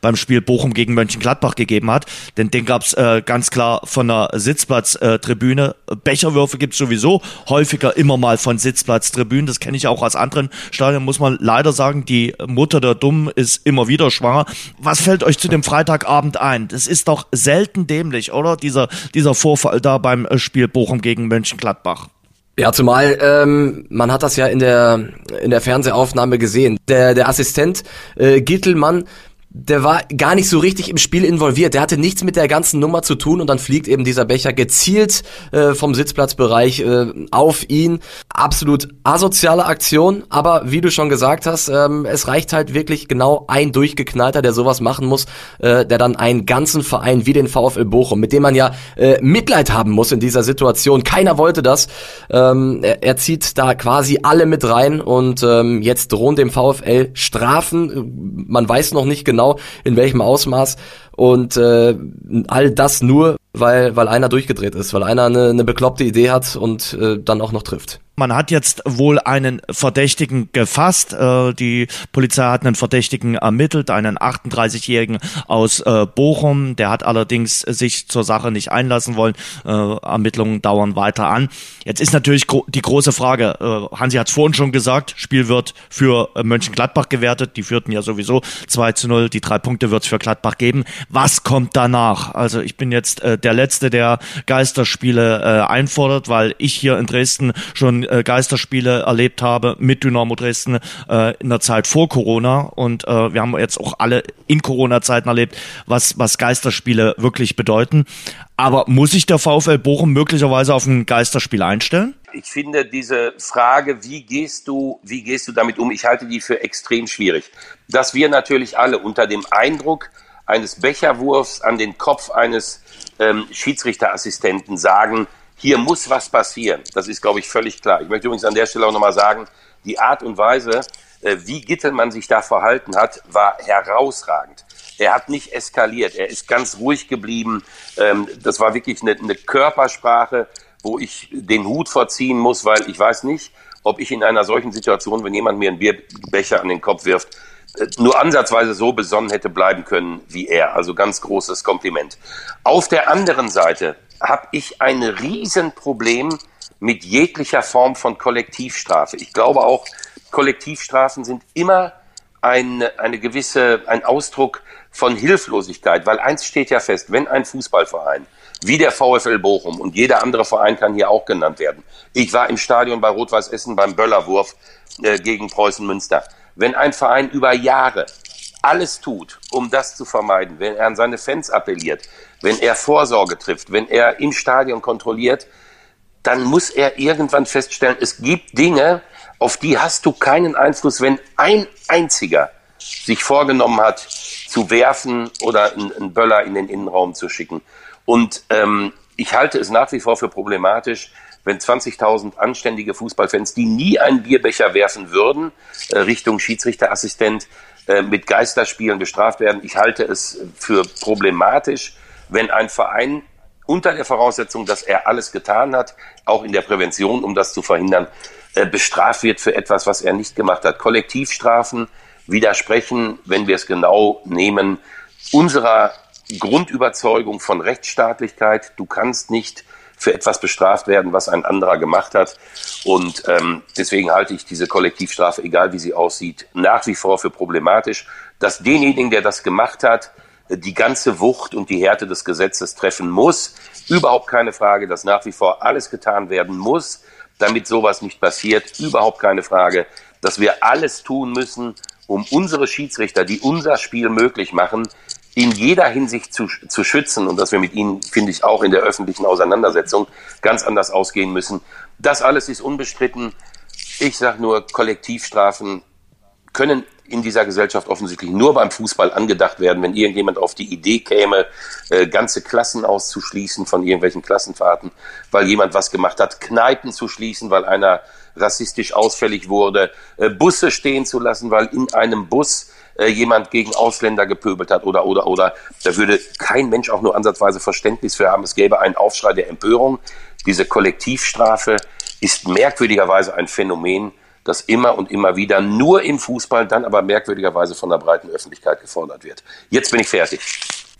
beim Spiel Bochum gegen Mönchengladbach gegeben hat. Denn den gab es ganz klar von der Sitzplatztribüne. Becherwürfe gibt es sowieso häufiger immer mal von Sitzplatztribünen. Das kenne ich auch aus anderen Stadien, muss man leider sagen. Die Mutter der Dummen ist immer wieder schwanger. Was fällt euch zu dem Freitagabend ein? Das ist doch selten dämlich, oder? Dieser, dieser Vorfall da beim Spiel Bochum gegen Mönchengladbach. Ja, zumal ähm, man hat das ja in der in der Fernsehaufnahme gesehen. Der der Assistent äh, Gittelmann der war gar nicht so richtig im Spiel involviert. Der hatte nichts mit der ganzen Nummer zu tun und dann fliegt eben dieser Becher gezielt äh, vom Sitzplatzbereich äh, auf ihn. Absolut asoziale Aktion, aber wie du schon gesagt hast, ähm, es reicht halt wirklich genau ein Durchgeknallter, der sowas machen muss, äh, der dann einen ganzen Verein wie den VfL Bochum, mit dem man ja äh, Mitleid haben muss in dieser Situation. Keiner wollte das. Ähm, er, er zieht da quasi alle mit rein und ähm, jetzt drohen dem VfL Strafen. Man weiß noch nicht genau, genau in welchem Ausmaß und äh, all das nur, weil, weil einer durchgedreht ist, weil einer eine, eine bekloppte Idee hat und äh, dann auch noch trifft. Man hat jetzt wohl einen Verdächtigen gefasst. Äh, die Polizei hat einen Verdächtigen ermittelt, einen 38-Jährigen aus äh, Bochum. Der hat allerdings sich zur Sache nicht einlassen wollen. Äh, Ermittlungen dauern weiter an. Jetzt ist natürlich die große Frage, Hansi hat es vorhin schon gesagt, Spiel wird für Mönchengladbach gewertet. Die führten ja sowieso 2 zu 0. Die drei Punkte wird es für Gladbach geben. Was kommt danach? Also ich bin jetzt der Letzte, der Geisterspiele einfordert, weil ich hier in Dresden schon äh, Geisterspiele erlebt habe mit Dynamo Dresden äh, in der Zeit vor Corona und äh, wir haben jetzt auch alle in Corona-Zeiten erlebt, was, was Geisterspiele wirklich bedeuten. Aber muss sich der VfL Bochum möglicherweise auf ein Geisterspiel einstellen? Ich finde diese Frage, wie gehst du, wie gehst du damit um? Ich halte die für extrem schwierig. Dass wir natürlich alle unter dem Eindruck eines Becherwurfs an den Kopf eines ähm, Schiedsrichterassistenten sagen, hier muss was passieren. Das ist, glaube ich, völlig klar. Ich möchte übrigens an der Stelle auch nochmal sagen, die Art und Weise, äh, wie Gittelmann sich da verhalten hat, war herausragend. Er hat nicht eskaliert, er ist ganz ruhig geblieben. Ähm, das war wirklich eine, Körpersprache, wo ich den Hut vorziehen muss, weil ich weiß nicht, ob ich in einer solchen Situation, wenn jemand mir einen Bierbecher an den Kopf wirft, nur ansatzweise so besonnen hätte bleiben können wie er. Also ganz großes Kompliment. Auf der anderen Seite habe ich ein Riesenproblem mit jeglicher Form von Kollektivstrafe. Ich glaube auch, Kollektivstrafen sind immer ein, eine gewisse, ein Ausdruck von Hilflosigkeit, weil eins steht ja fest, wenn ein Fußballverein wie der VfL Bochum und jeder andere Verein kann hier auch genannt werden. Ich war im Stadion bei Rot-Weiß Essen beim Böllerwurf äh, gegen Preußen Münster. Wenn ein Verein über Jahre alles tut, um das zu vermeiden, wenn er an seine Fans appelliert, wenn er Vorsorge trifft, wenn er im Stadion kontrolliert, dann muss er irgendwann feststellen, es gibt Dinge, auf die hast du keinen Einfluss, wenn ein einziger sich vorgenommen hat, zu werfen oder einen Böller in den Innenraum zu schicken. Und ähm, ich halte es nach wie vor für problematisch, wenn 20.000 anständige Fußballfans, die nie einen Bierbecher werfen würden, äh, Richtung Schiedsrichterassistent, äh, mit Geisterspielen bestraft werden. Ich halte es für problematisch, wenn ein Verein unter der Voraussetzung, dass er alles getan hat, auch in der Prävention, um das zu verhindern, äh, bestraft wird für etwas, was er nicht gemacht hat. Kollektivstrafen widersprechen, wenn wir es genau nehmen, unserer Grundüberzeugung von Rechtsstaatlichkeit. Du kannst nicht für etwas bestraft werden, was ein anderer gemacht hat. Und ähm, deswegen halte ich diese Kollektivstrafe, egal wie sie aussieht, nach wie vor für problematisch, dass denjenigen, der das gemacht hat, die ganze Wucht und die Härte des Gesetzes treffen muss. Überhaupt keine Frage, dass nach wie vor alles getan werden muss, damit sowas nicht passiert. Überhaupt keine Frage, dass wir alles tun müssen, um unsere Schiedsrichter, die unser Spiel möglich machen, in jeder Hinsicht zu, zu schützen und dass wir mit ihnen, finde ich, auch in der öffentlichen Auseinandersetzung ganz anders ausgehen müssen. Das alles ist unbestritten. Ich sage nur, Kollektivstrafen können in dieser Gesellschaft offensichtlich nur beim Fußball angedacht werden, wenn irgendjemand auf die Idee käme, äh, ganze Klassen auszuschließen von irgendwelchen Klassenfahrten, weil jemand was gemacht hat, Kneipen zu schließen, weil einer rassistisch ausfällig wurde, äh, Busse stehen zu lassen, weil in einem Bus äh, jemand gegen Ausländer gepöbelt hat oder, oder, oder. Da würde kein Mensch auch nur ansatzweise Verständnis für haben. Es gäbe einen Aufschrei der Empörung. diese Kollektivstrafe ist merkwürdigerweise ein Phänomen, das immer und immer wieder nur im Fußball, dann aber merkwürdigerweise von der breiten Öffentlichkeit gefordert wird. Jetzt bin ich fertig.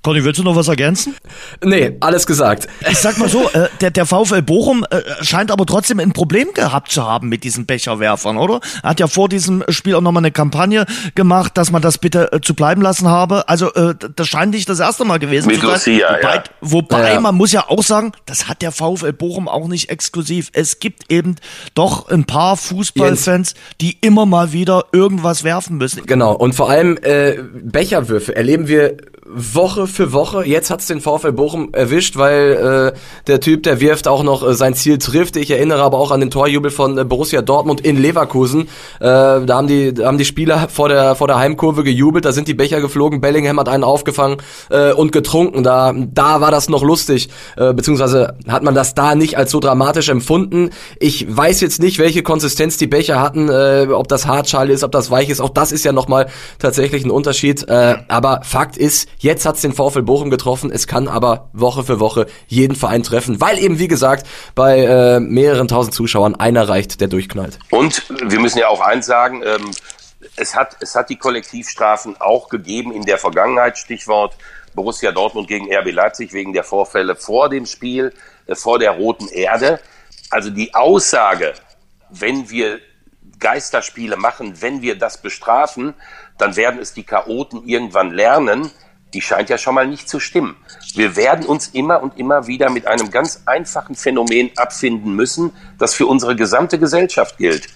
Conny, willst du noch was ergänzen? Nee, alles gesagt. Ich sag mal so, äh, der, der VfL Bochum äh, scheint aber trotzdem ein Problem gehabt zu haben mit diesen Becherwerfern, oder? Er hat ja vor diesem Spiel auch nochmal eine Kampagne gemacht, dass man das bitte äh, zu bleiben lassen habe. Also äh, das scheint nicht das erste Mal gewesen mit zu sein. Lucia, wobei, ja. wobei Ja. man muss ja auch sagen, das hat der VfL Bochum auch nicht exklusiv. Es gibt eben doch ein paar Fußballfans, die immer mal wieder irgendwas werfen müssen. Genau, und vor allem äh, Becherwürfe erleben wir Woche für Woche. Jetzt hat's den VfL Bochum erwischt, weil äh, der Typ, der wirft, auch noch äh, sein Ziel trifft. Ich erinnere aber auch an den Torjubel von äh, Borussia Dortmund in Leverkusen. Äh, da haben die, da haben die Spieler vor der vor der Heimkurve gejubelt. Da sind die Becher geflogen. Bellingham hat einen aufgefangen äh, und getrunken. Da da war das noch lustig, äh, beziehungsweise hat man das da nicht als so dramatisch empfunden. Ich weiß jetzt nicht, welche Konsistenz die Becher hatten, äh, ob das Hartschale ist, ob das weich ist. Auch das ist ja nochmal tatsächlich ein Unterschied. Äh, aber Fakt ist, jetzt hat's den VfL Bochum getroffen. Es kann aber Woche für Woche jeden Verein treffen, weil eben, wie gesagt, bei äh, mehreren tausend Zuschauern einer reicht, der durchknallt. Und wir müssen ja auch eins sagen, ähm, es, hat, es hat die Kollektivstrafen auch gegeben in der Vergangenheit, Stichwort Borussia Dortmund gegen RB Leipzig wegen der Vorfälle vor dem Spiel, äh, vor der roten Erde. Also die Aussage, wenn wir Geisterspiele machen, wenn wir das bestrafen, dann werden es die Chaoten irgendwann lernen. Die scheint ja schon mal nicht zu stimmen. Wir werden uns immer und immer wieder mit einem ganz einfachen Phänomen abfinden müssen, das für unsere gesamte Gesellschaft gilt.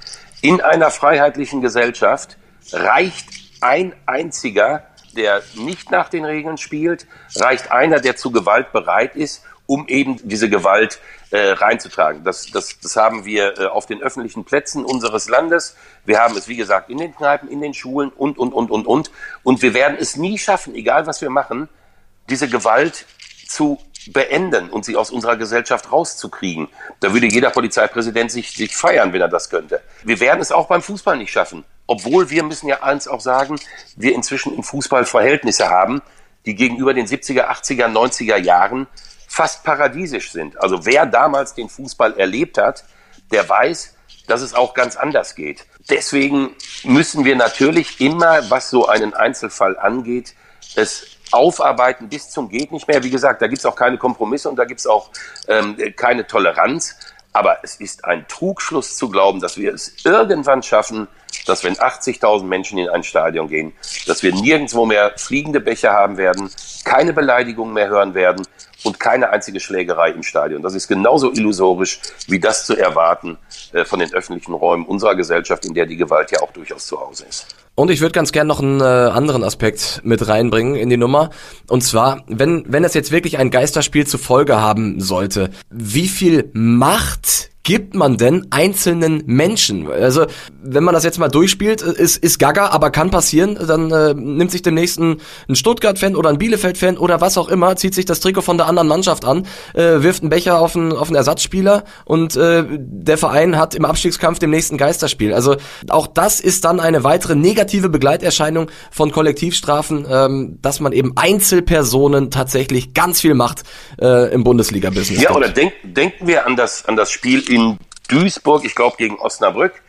In einer freiheitlichen Gesellschaft reicht ein einziger, der nicht nach den Regeln spielt, reicht einer, der zu Gewalt bereit ist, um eben diese Gewalt äh, reinzutragen. Das, das, das haben wir äh, auf den öffentlichen Plätzen unseres Landes. Wir haben es, wie gesagt, in den Kneipen, in den Schulen und, und, und, und, und. Und wir werden es nie schaffen, egal was wir machen, diese Gewalt zu beenden und sie aus unserer Gesellschaft rauszukriegen. Da würde jeder Polizeipräsident sich, sich feiern, wenn er das könnte. Wir werden es auch beim Fußball nicht schaffen. Obwohl wir müssen ja eins auch sagen, wir inzwischen im Fußball Verhältnisse haben, die gegenüber den 70er, 80er, 90er Jahren fast paradiesisch sind. Also wer damals den Fußball erlebt hat, der weiß, dass es auch ganz anders geht. Deswegen müssen wir natürlich immer, was so einen Einzelfall angeht, es aufarbeiten bis zum geht nicht mehr. Wie gesagt, da gibt es auch keine Kompromisse und da gibt es auch ähm, keine Toleranz. Aber es ist ein Trugschluss zu glauben, dass wir es irgendwann schaffen, dass wenn 80.000 Menschen in ein Stadion gehen, dass wir nirgendwo mehr fliegende Becher haben werden, keine Beleidigungen mehr hören werden und keine einzige Schlägerei im Stadion. Das ist genauso illusorisch, wie das zu erwarten äh, von den öffentlichen Räumen unserer Gesellschaft, in der die Gewalt ja auch durchaus zu Hause ist. Und ich würde ganz gern noch einen äh, anderen Aspekt mit reinbringen in die Nummer. Und zwar, wenn, wenn es jetzt wirklich ein Geisterspiel zur Folge haben sollte, wie viel Macht gibt man denn einzelnen Menschen? Also, wenn man das jetzt mal durchspielt, ist, ist gaga, aber kann passieren, dann äh, nimmt sich demnächst ein, ein Stuttgart-Fan oder ein Bielefeld-Fan oder was auch immer, zieht sich das Trikot von der anderen Mannschaft an, äh, wirft einen Becher auf einen, auf einen Ersatzspieler und äh, der Verein hat im Abstiegskampf demnächst ein Geisterspiel. Also auch das ist dann eine weitere negative Begleiterscheinung von Kollektivstrafen, ähm, dass man eben Einzelpersonen tatsächlich ganz viel Macht äh, im Bundesliga-Business Ja, oder denk, denken wir an das, an das Spiel in Duisburg, ich glaube gegen Osnabrück,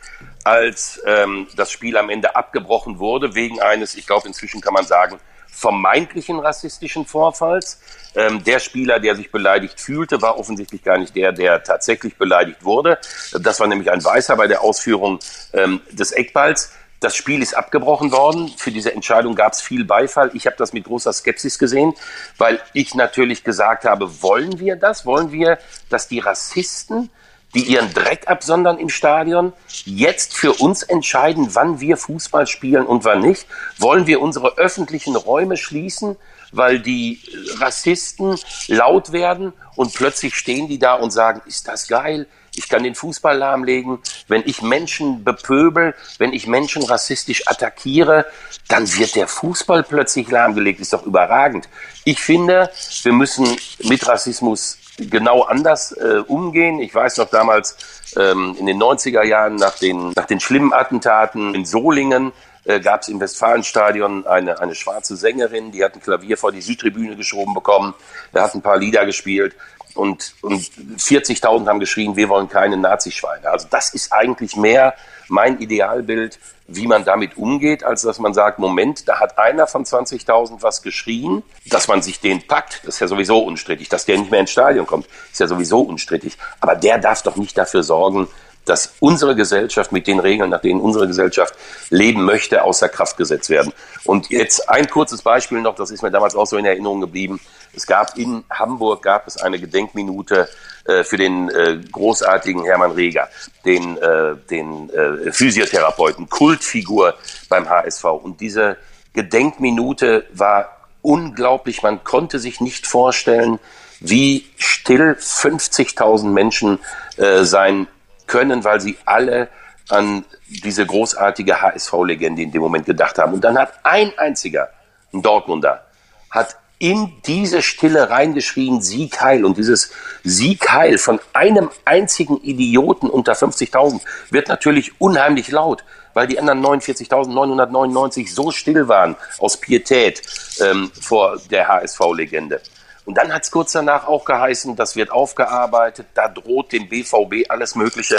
als ähm, das Spiel am Ende abgebrochen wurde, wegen eines, ich glaube inzwischen kann man sagen, vermeintlichen rassistischen Vorfalls. Ähm, der Spieler, der sich beleidigt fühlte, war offensichtlich gar nicht der, der tatsächlich beleidigt wurde. Das war nämlich ein Weißer bei der Ausführung ähm, des Eckballs. Das Spiel ist abgebrochen worden. Für diese Entscheidung gab es viel Beifall. Ich habe das mit großer Skepsis gesehen, weil ich natürlich gesagt habe, wollen wir das? Wollen wir, dass die Rassisten, die ihren Dreck absondern im Stadion, jetzt für uns entscheiden, wann wir Fußball spielen und wann nicht? Wollen wir unsere öffentlichen Räume schließen, weil die Rassisten laut werden und plötzlich stehen die da und sagen, ist das geil? Ich kann den Fußball lahmlegen. Wenn ich Menschen bepöbel, wenn ich Menschen rassistisch attackiere, dann wird der Fußball plötzlich lahmgelegt. Ist doch überragend. Ich finde, wir müssen mit Rassismus genau anders äh, umgehen. Ich weiß noch damals ähm, in den 90er Jahren nach den, nach den schlimmen Attentaten in Solingen, äh, gab es im Westfalenstadion eine, eine schwarze Sängerin, die hat ein Klavier vor die Südtribüne geschoben bekommen, da hat ein paar Lieder gespielt. und, und 40.000 haben geschrien, wir wollen keine Nazischweine. Also das ist eigentlich mehr mein Idealbild, wie man damit umgeht, als dass man sagt, Moment, da hat einer von 20.000 was geschrien, dass man sich den packt, das ist ja sowieso unstrittig. Dass der nicht mehr ins Stadion kommt, ist ja sowieso unstrittig. Aber der darf doch nicht dafür sorgen, dass unsere Gesellschaft mit den Regeln, nach denen unsere Gesellschaft leben möchte, außer Kraft gesetzt werden. Und jetzt ein kurzes Beispiel noch, das ist mir damals auch so in Erinnerung geblieben. Es gab in Hamburg gab es eine Gedenkminute äh, für den äh, großartigen Hermann Reger, den, äh, den äh, Physiotherapeuten, Kultfigur beim HSV. Und diese Gedenkminute war unglaublich. Man konnte sich nicht vorstellen, wie still 50.000 Menschen äh, sein können, weil sie alle an diese großartige HSV-Legende in dem Moment gedacht haben. Und dann hat ein einziger, ein Dortmunder, hat in diese Stille reingeschrien, Sieg heil. Und dieses Sieg heil von einem einzigen Idioten unter 50.000 wird natürlich unheimlich laut, weil die anderen 49.999 so still waren aus Pietät ähm, vor der HSV-Legende. Und dann hat es kurz danach auch geheißen, das wird aufgearbeitet, da droht dem BVB alles Mögliche.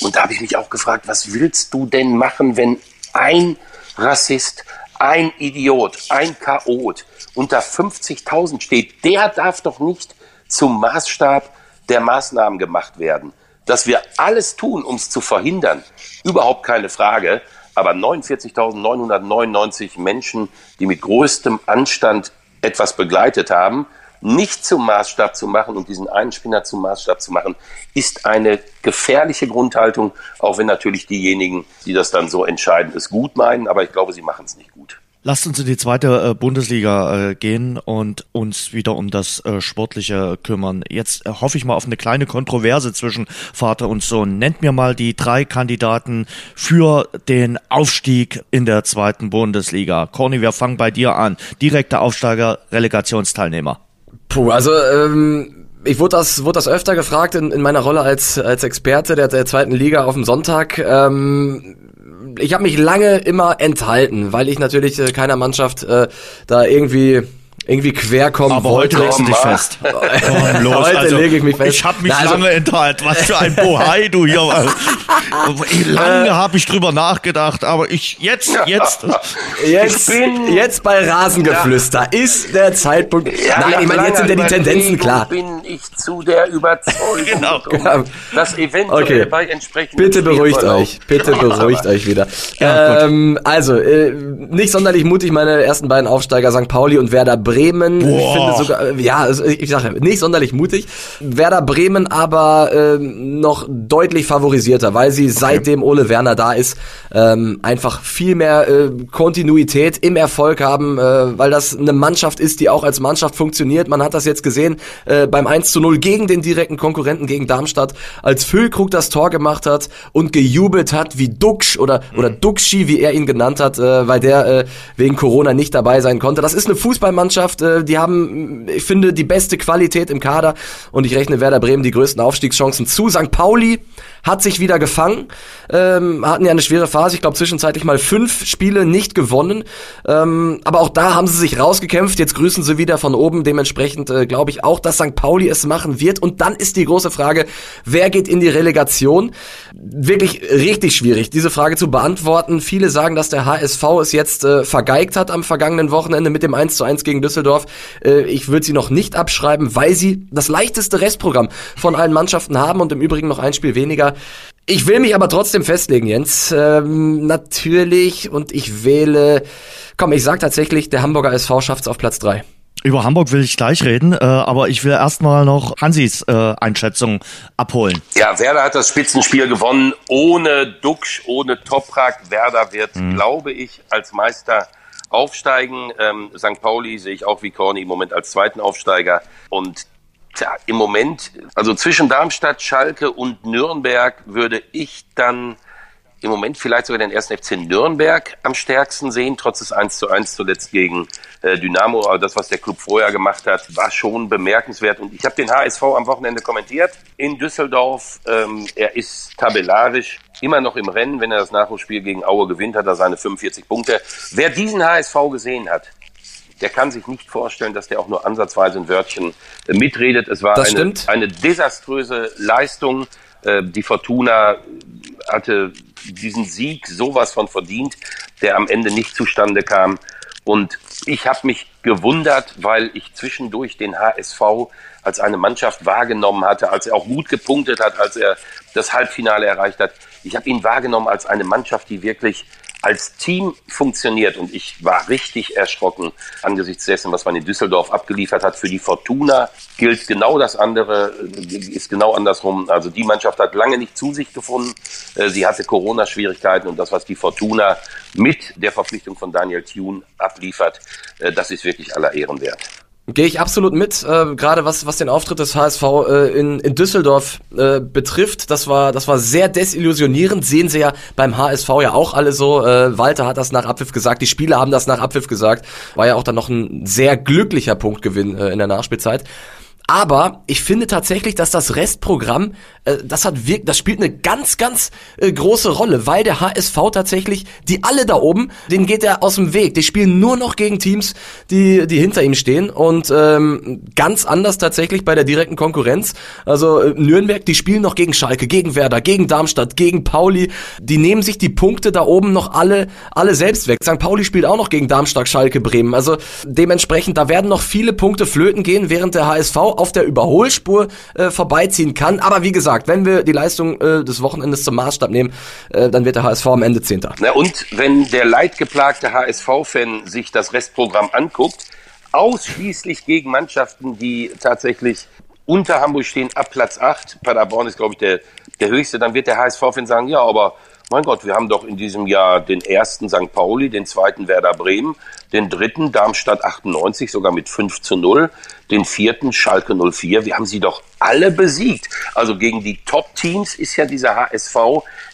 Und da habe ich mich auch gefragt, was willst du denn machen, wenn ein Rassist, ein Idiot, ein Chaot unter 50.000 steht? Der darf doch nicht zum Maßstab der Maßnahmen gemacht werden. Dass wir alles tun, um es zu verhindern, überhaupt keine Frage. Aber 49.999 Menschen, die mit größtem Anstand etwas begleitet haben, nicht zum Maßstab zu machen und diesen einen Spinner zum Maßstab zu machen, ist eine gefährliche Grundhaltung, auch wenn natürlich diejenigen, die das dann so entscheiden, es gut meinen, aber ich glaube, sie machen es nicht gut. Lasst uns in die zweite äh, Bundesliga äh, gehen und uns wieder um das äh, Sportliche kümmern. Jetzt hoffe ich mal auf eine kleine Kontroverse zwischen Vater und Sohn. Nennt mir mal die drei Kandidaten für den Aufstieg in der zweiten Bundesliga. Corny, wir fangen bei dir an. Direkter Aufsteiger, Relegationsteilnehmer. Puh, also ähm, ich wurde das, wurde das öfter gefragt in, in meiner Rolle als, als Experte der, der zweiten Liga auf dem Sonntag. Ähm, ich habe mich lange immer enthalten, weil ich natürlich äh, keiner Mannschaft äh, da irgendwie irgendwie quer kommen Aber wollte. heute legst du dich fest. Komm, los. *laughs* Heute also, lege ich mich fest. Ich habe mich Na, also, lange enthalten. Was für ein Bohai du hier warst. *laughs* lange habe ich drüber nachgedacht, aber ich jetzt, jetzt. Jetzt, bin, jetzt bei Rasengeflüster ja. ist der Zeitpunkt. Ja, Nein, ich meine, jetzt sind ja die Tendenzen klar. bin ich zu der Überzeugung, genau. *laughs* Um das eventuell okay. bei entsprechenden Bitte beruhigt euch. Bitte beruhigt euch wieder. Ja, ähm, also, äh, nicht sonderlich mutig meine ersten beiden Aufsteiger St. Pauli und Werder Bremen Bremen, Boah. ich finde sogar, äh, ja, also ich sage nicht sonderlich mutig. Werder Bremen aber äh, noch deutlich favorisierter, weil sie okay. seitdem Ole Werner da ist, ähm, einfach viel mehr äh, Kontinuität im Erfolg haben, äh, weil das eine Mannschaft ist, die auch als Mannschaft funktioniert. Man hat das jetzt gesehen äh, beim 1 zu 0 gegen den direkten Konkurrenten, gegen Darmstadt, als Füllkrug das Tor gemacht hat und gejubelt hat wie Duxch oder, mhm. oder Duxchi, wie er ihn genannt hat, äh, weil der äh, wegen Corona nicht dabei sein konnte. Das ist eine Fußballmannschaft, Mannschaft, äh, die haben, ich finde, die beste Qualität im Kader und ich rechne Werder Bremen die größten Aufstiegschancen zu. St. Pauli hat sich wieder gefangen, ähm, hatten ja eine schwere Phase, ich glaube zwischenzeitlich mal fünf Spiele nicht gewonnen, ähm, aber auch da haben sie sich rausgekämpft, jetzt grüßen sie wieder von oben, dementsprechend äh, glaube ich auch, dass St. Pauli es machen wird und dann ist die große Frage, wer geht in die Relegation? Wirklich richtig schwierig, diese Frage zu beantworten. Viele sagen, dass der HSV es jetzt äh, vergeigt hat am vergangenen Wochenende mit dem 1 zu 1 gegen Düsseldorf. Äh, ich würde sie noch nicht abschreiben, weil sie das leichteste Restprogramm von allen Mannschaften haben und im Übrigen noch ein Spiel weniger. Ich will mich aber trotzdem festlegen, Jens. Ähm, natürlich und ich wähle, komm, ich sag tatsächlich, der Hamburger SV schafft's auf Platz drei. Über Hamburg will ich gleich reden, äh, aber ich will erstmal noch Hansis äh, Einschätzung abholen. Ja, Werder hat das Spitzenspiel gewonnen, ohne Duxch, ohne Toprak. Werder wird, mhm. glaube ich, als Meister aufsteigen. Ähm, St. Pauli sehe ich auch wie Corny im Moment als zweiten Aufsteiger. Und tja, im Moment, also zwischen Darmstadt, Schalke und Nürnberg würde ich dann im Moment vielleicht sogar den ersten FC Nürnberg am stärksten sehen, trotz des 1 zu 1 zuletzt gegen äh, Dynamo. Aber das, was der Club vorher gemacht hat, war schon bemerkenswert. Und ich habe den HSV am Wochenende kommentiert in Düsseldorf. Ähm, er ist tabellarisch immer noch im Rennen. Wenn er das Nachholspiel gegen Aue gewinnt, hat er seine 45 Punkte. Wer diesen HSV gesehen hat, der kann sich nicht vorstellen, dass der auch nur ansatzweise ein Wörtchen äh, mitredet. Es war eine, eine desaströse Leistung. Äh, die Fortuna hatte diesen Sieg sowas von verdient, der am Ende nicht zustande kam. Und ich habe mich gewundert, weil ich zwischendurch den HSV als eine Mannschaft wahrgenommen hatte, als er auch gut gepunktet hat, als er das Halbfinale erreicht hat. Ich habe ihn wahrgenommen als eine Mannschaft, die wirklich als Team funktioniert. Und ich war richtig erschrocken angesichts dessen, was man in Düsseldorf abgeliefert hat. Für die Fortuna gilt genau das andere, ist genau andersrum. Also die Mannschaft hat lange nicht zu sich gefunden. Äh, sie hatte Corona-Schwierigkeiten und das, was die Fortuna mit der Verpflichtung von Daniel Thune abliefert, äh, das ist wirklich aller Ehren wert. Gehe ich absolut mit, äh, gerade was, was den Auftritt des HSV äh, in, in Düsseldorf äh, betrifft. Das war, das war sehr desillusionierend. Sehen Sie ja beim HSV ja auch alle so. Äh, Walter hat das nach Abpfiff gesagt, die Spieler haben das nach Abpfiff gesagt. War ja auch dann noch ein sehr glücklicher Punktgewinn äh, in der Nachspielzeit. Aber ich finde tatsächlich, dass das Restprogramm, äh, das hat wirkt, das spielt eine ganz, ganz äh, große Rolle, weil der HSV tatsächlich, die alle da oben, denen geht er aus dem Weg. Die spielen nur noch gegen Teams, die, die hinter ihm stehen und ähm, ganz anders tatsächlich bei der direkten Konkurrenz. Also äh, Nürnberg, die spielen noch gegen Schalke, gegen Werder, gegen Darmstadt, gegen Pauli. Die nehmen sich die Punkte da oben noch alle, alle selbst weg. St. Pauli spielt auch noch gegen Darmstadt, Schalke, Bremen. Also dementsprechend, da werden noch viele Punkte flöten gehen, während der HSV auf der Überholspur äh, vorbeiziehen kann. Aber wie gesagt, wenn wir die Leistung äh, des Wochenendes zum Maßstab nehmen, äh, dann wird der HSV am Ende Zehnter. Na und wenn der leidgeplagte HSV-Fan sich das Restprogramm anguckt, ausschließlich gegen Mannschaften, die tatsächlich unter Hamburg stehen, ab Platz 8. Paderborn ist, glaube ich, der, der höchste. Dann wird der HSV-Fan sagen, ja, aber mein Gott, wir haben doch in diesem Jahr den ersten St. Pauli, den zweiten Werder Bremen, den dritten Darmstadt 98, sogar mit 5 zu 0, den vierten Schalke 04. Wir haben sie doch alle besiegt. Also gegen die Top-Teams ist ja dieser HSV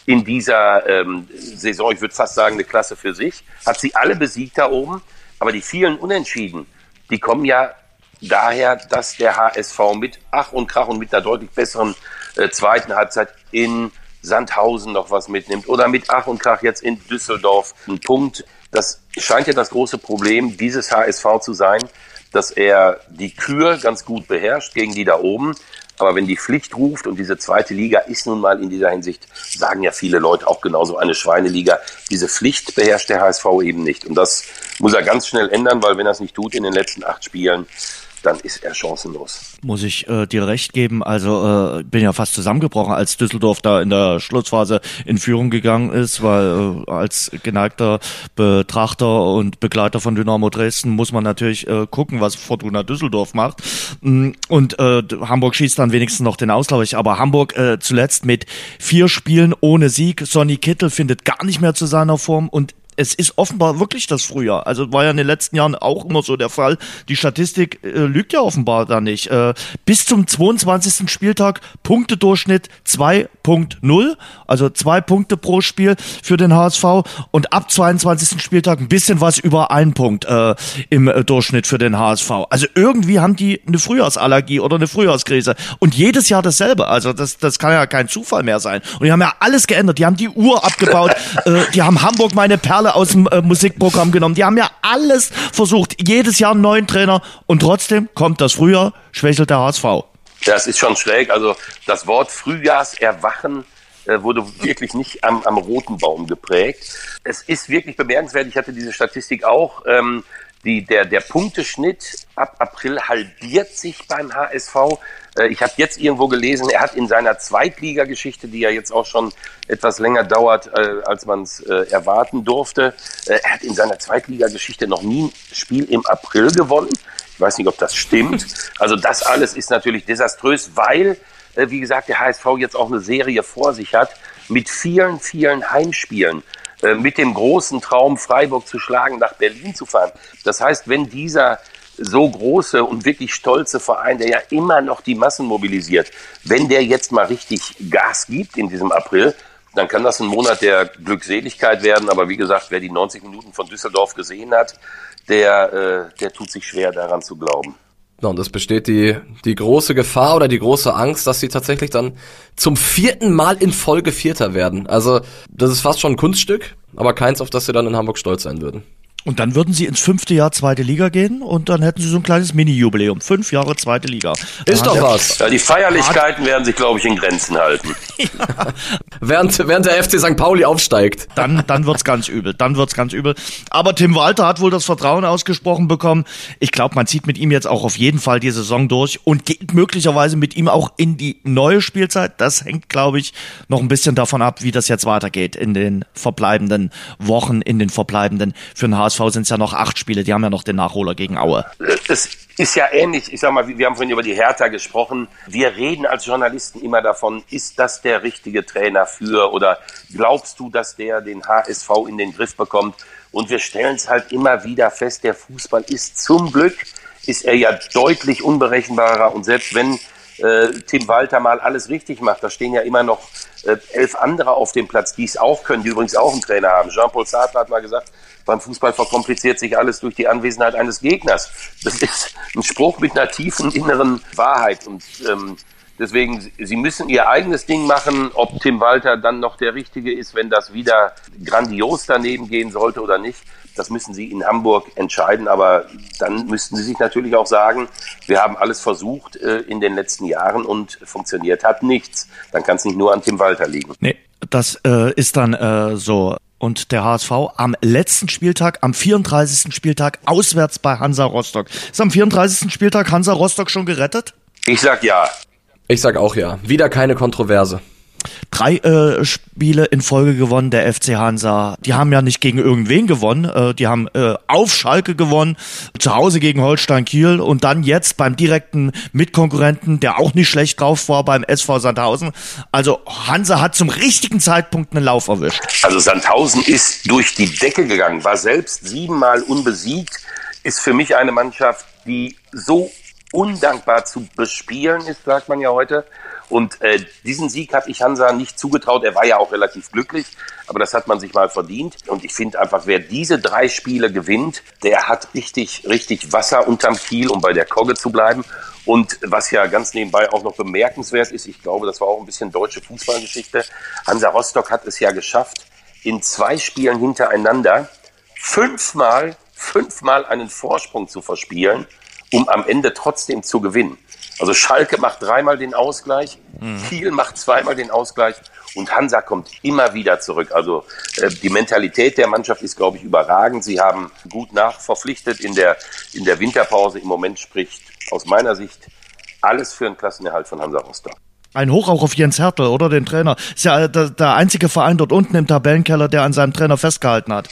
in dieser ähm, Saison, ich würde fast sagen, eine Klasse für sich, hat sie alle besiegt da oben. Aber die vielen Unentschieden, die kommen ja daher, dass der HSV mit Ach und Krach und mit einer deutlich besseren äh, zweiten Halbzeit in Sandhausen noch was mitnimmt oder mit Ach und Krach jetzt in Düsseldorf einen Punkt. Das scheint ja das große Problem dieses HSV zu sein, dass er die Kür ganz gut beherrscht gegen die da oben. Aber wenn die Pflicht ruft und diese zweite Liga ist nun mal in dieser Hinsicht, sagen ja viele Leute auch genauso eine Schweineliga, diese Pflicht beherrscht der HSV eben nicht. Und das muss er ganz schnell ändern, weil wenn er es nicht tut in den letzten acht Spielen, dann ist er chancenlos. Muss ich äh, dir recht geben. Also äh, bin ja fast zusammengebrochen, als Düsseldorf da in der Schlussphase in Führung gegangen ist, weil äh, als geneigter Betrachter und Begleiter von Dynamo Dresden muss man natürlich äh, gucken, was Fortuna Düsseldorf macht. Mm, und äh, Hamburg schießt dann wenigstens noch den Ausgleich. Aber Hamburg äh, zuletzt mit vier Spielen ohne Sieg. Sonny Kittel findet gar nicht mehr zu seiner Form und es ist offenbar wirklich das Frühjahr. Also war ja in den letzten Jahren auch immer so der Fall. Die Statistik äh, lügt ja offenbar da nicht. Äh, bis zum 22. Spieltag Punktedurchschnitt 2.0, also zwei Punkte pro Spiel für den HSV und ab 22. Spieltag ein bisschen was über ein Punkt äh, im äh, Durchschnitt für den HSV. Also irgendwie haben die eine Frühjahrsallergie oder eine Frühjahrskrise und jedes Jahr dasselbe. Also das, das kann ja kein Zufall mehr sein. Und die haben ja alles geändert. Die haben die Uhr abgebaut. *laughs* äh, die haben Hamburg meine Perle alle aus dem äh, Musikprogramm genommen. Die haben ja alles versucht, jedes Jahr einen neuen Trainer und trotzdem kommt das Frühjahr, schwächelt der HSV. Das ist schon schräg. Also das Wort Frühjahrserwachen äh, wurde wirklich nicht am, am roten Baum geprägt. Es ist wirklich bemerkenswert. Ich hatte diese Statistik auch. Ähm, die, der, der Punkteschnitt ab April halbiert sich beim HSV. Äh, ich habe jetzt irgendwo gelesen, er hat in seiner Zweitligageschichte, die ja jetzt auch schon etwas länger dauert, äh, als man es äh, erwarten durfte, er hat in seiner Zweitligageschichte noch nie ein Spiel im April gewonnen. Ich weiß nicht, ob das stimmt. *laughs* Also das alles ist natürlich desaströs, weil, wie gesagt, der HSV jetzt auch eine Serie vor sich hat mit vielen, vielen Heimspielen mit dem großen Traum, Freiburg zu schlagen, nach Berlin zu fahren. Das heißt, wenn dieser so große und wirklich stolze Verein, der ja immer noch die Massen mobilisiert, wenn der jetzt mal richtig Gas gibt in diesem April, dann kann das ein Monat der Glückseligkeit werden. Aber wie gesagt, wer die 90 Minuten von Düsseldorf gesehen hat, der, äh, der tut sich schwer daran zu glauben. Ja, und es besteht die, die große Gefahr oder die große Angst, dass sie tatsächlich dann zum vierten Mal in Folge Vierter werden. Also, das ist fast schon ein Kunststück, aber keins, auf das sie dann in Hamburg stolz sein würden. Und dann würden sie ins fünfte Jahr zweite Liga gehen und dann hätten sie so ein kleines Mini-Jubiläum. Fünf Jahre zweite Liga. Ist doch was. Ja, die Feierlichkeiten werden sich, glaube ich, in Grenzen halten. *laughs* während, während der FC St. Pauli aufsteigt. Dann, dann wird's ganz übel. Dann wird's ganz übel. Aber Tim Walter hat wohl das Vertrauen ausgesprochen bekommen. Ich glaube, man zieht mit ihm jetzt auch auf jeden Fall die Saison durch und geht möglicherweise mit ihm auch in die neue Spielzeit. Das hängt, glaube ich, noch ein bisschen davon ab, wie das jetzt weitergeht in den verbleibenden Wochen, in den verbleibenden. Für den HSV sind es ja noch acht Spiele. Die haben ja noch den Nachholer gegen Aue. Das ist ja ähnlich. Ich sag mal, wir haben vorhin über die Hertha gesprochen. Wir reden als Journalisten immer davon, ist das der richtige Trainer für oder glaubst du, dass der den HSV in den Griff bekommt? Und wir stellen es halt immer wieder fest, der Fußball ist zum Glück, ist er ja deutlich unberechenbarer und selbst wenn äh, Tim Walter mal alles richtig macht, da stehen ja immer noch äh, elf andere auf dem Platz, die es auch können, die übrigens auch einen Trainer haben. Jean-Paul Sartre hat mal gesagt, beim Fußball verkompliziert sich alles durch die Anwesenheit eines Gegners. Das ist ein Spruch mit einer tiefen inneren Wahrheit. Und ähm, deswegen, sie müssen ihr eigenes Ding machen. Ob Tim Walter dann noch der Richtige ist, wenn das wieder grandios daneben gehen sollte oder nicht, das müssen sie in Hamburg entscheiden. Aber dann müssten sie sich natürlich auch sagen, wir haben alles versucht äh, in den letzten Jahren und funktioniert hat nichts. Dann kann es nicht nur an Tim Walter liegen. Nee. Das äh, ist dann äh, so und der HSV am letzten Spieltag, am 34. Spieltag, auswärts bei Hansa Rostock. Ist am 34. Spieltag Hansa Rostock schon gerettet? Ich sag ja. Ich sag auch ja. Wieder keine Kontroverse drei äh, Spiele in Folge gewonnen, der FC Hansa. Die haben ja nicht gegen irgendwen gewonnen, äh, die haben äh, auf Schalke gewonnen, zu Hause gegen Holstein Kiel und dann jetzt beim direkten Mitkonkurrenten, der auch nicht schlecht drauf war, beim SV Sandhausen. Also Hansa hat zum richtigen Zeitpunkt einen Lauf erwischt. Also Sandhausen ist durch die Decke gegangen, war selbst siebenmal unbesiegt, ist für mich eine Mannschaft, die so undankbar zu bespielen ist, sagt man ja heute. Und äh, diesen Sieg habe ich Hansa nicht zugetraut. Er war ja auch relativ glücklich, aber das hat man sich mal verdient. Und ich finde einfach, wer diese drei Spiele gewinnt, der hat richtig, richtig Wasser unterm Kiel, um bei der Kogge zu bleiben. Und was ja ganz nebenbei auch noch bemerkenswert ist, ich glaube, das war auch ein bisschen deutsche Fußballgeschichte. Hansa Rostock hat es ja geschafft, in zwei Spielen hintereinander fünfmal, fünfmal einen Vorsprung zu verspielen, um am Ende trotzdem zu gewinnen. Also Schalke macht dreimal den Ausgleich, mhm. Kiel macht zweimal den Ausgleich und Hansa kommt immer wieder zurück. Also äh, die Mentalität der Mannschaft ist, glaube ich, überragend. Sie haben gut nachverpflichtet in der, in der Winterpause. Im Moment spricht aus meiner Sicht alles für einen Klassenerhalt von Hansa Rostock. Ein Hoch auch auf Jens Hertel, oder den Trainer. Ist ja der, der einzige Verein dort unten im Tabellenkeller, der an seinem Trainer festgehalten hat.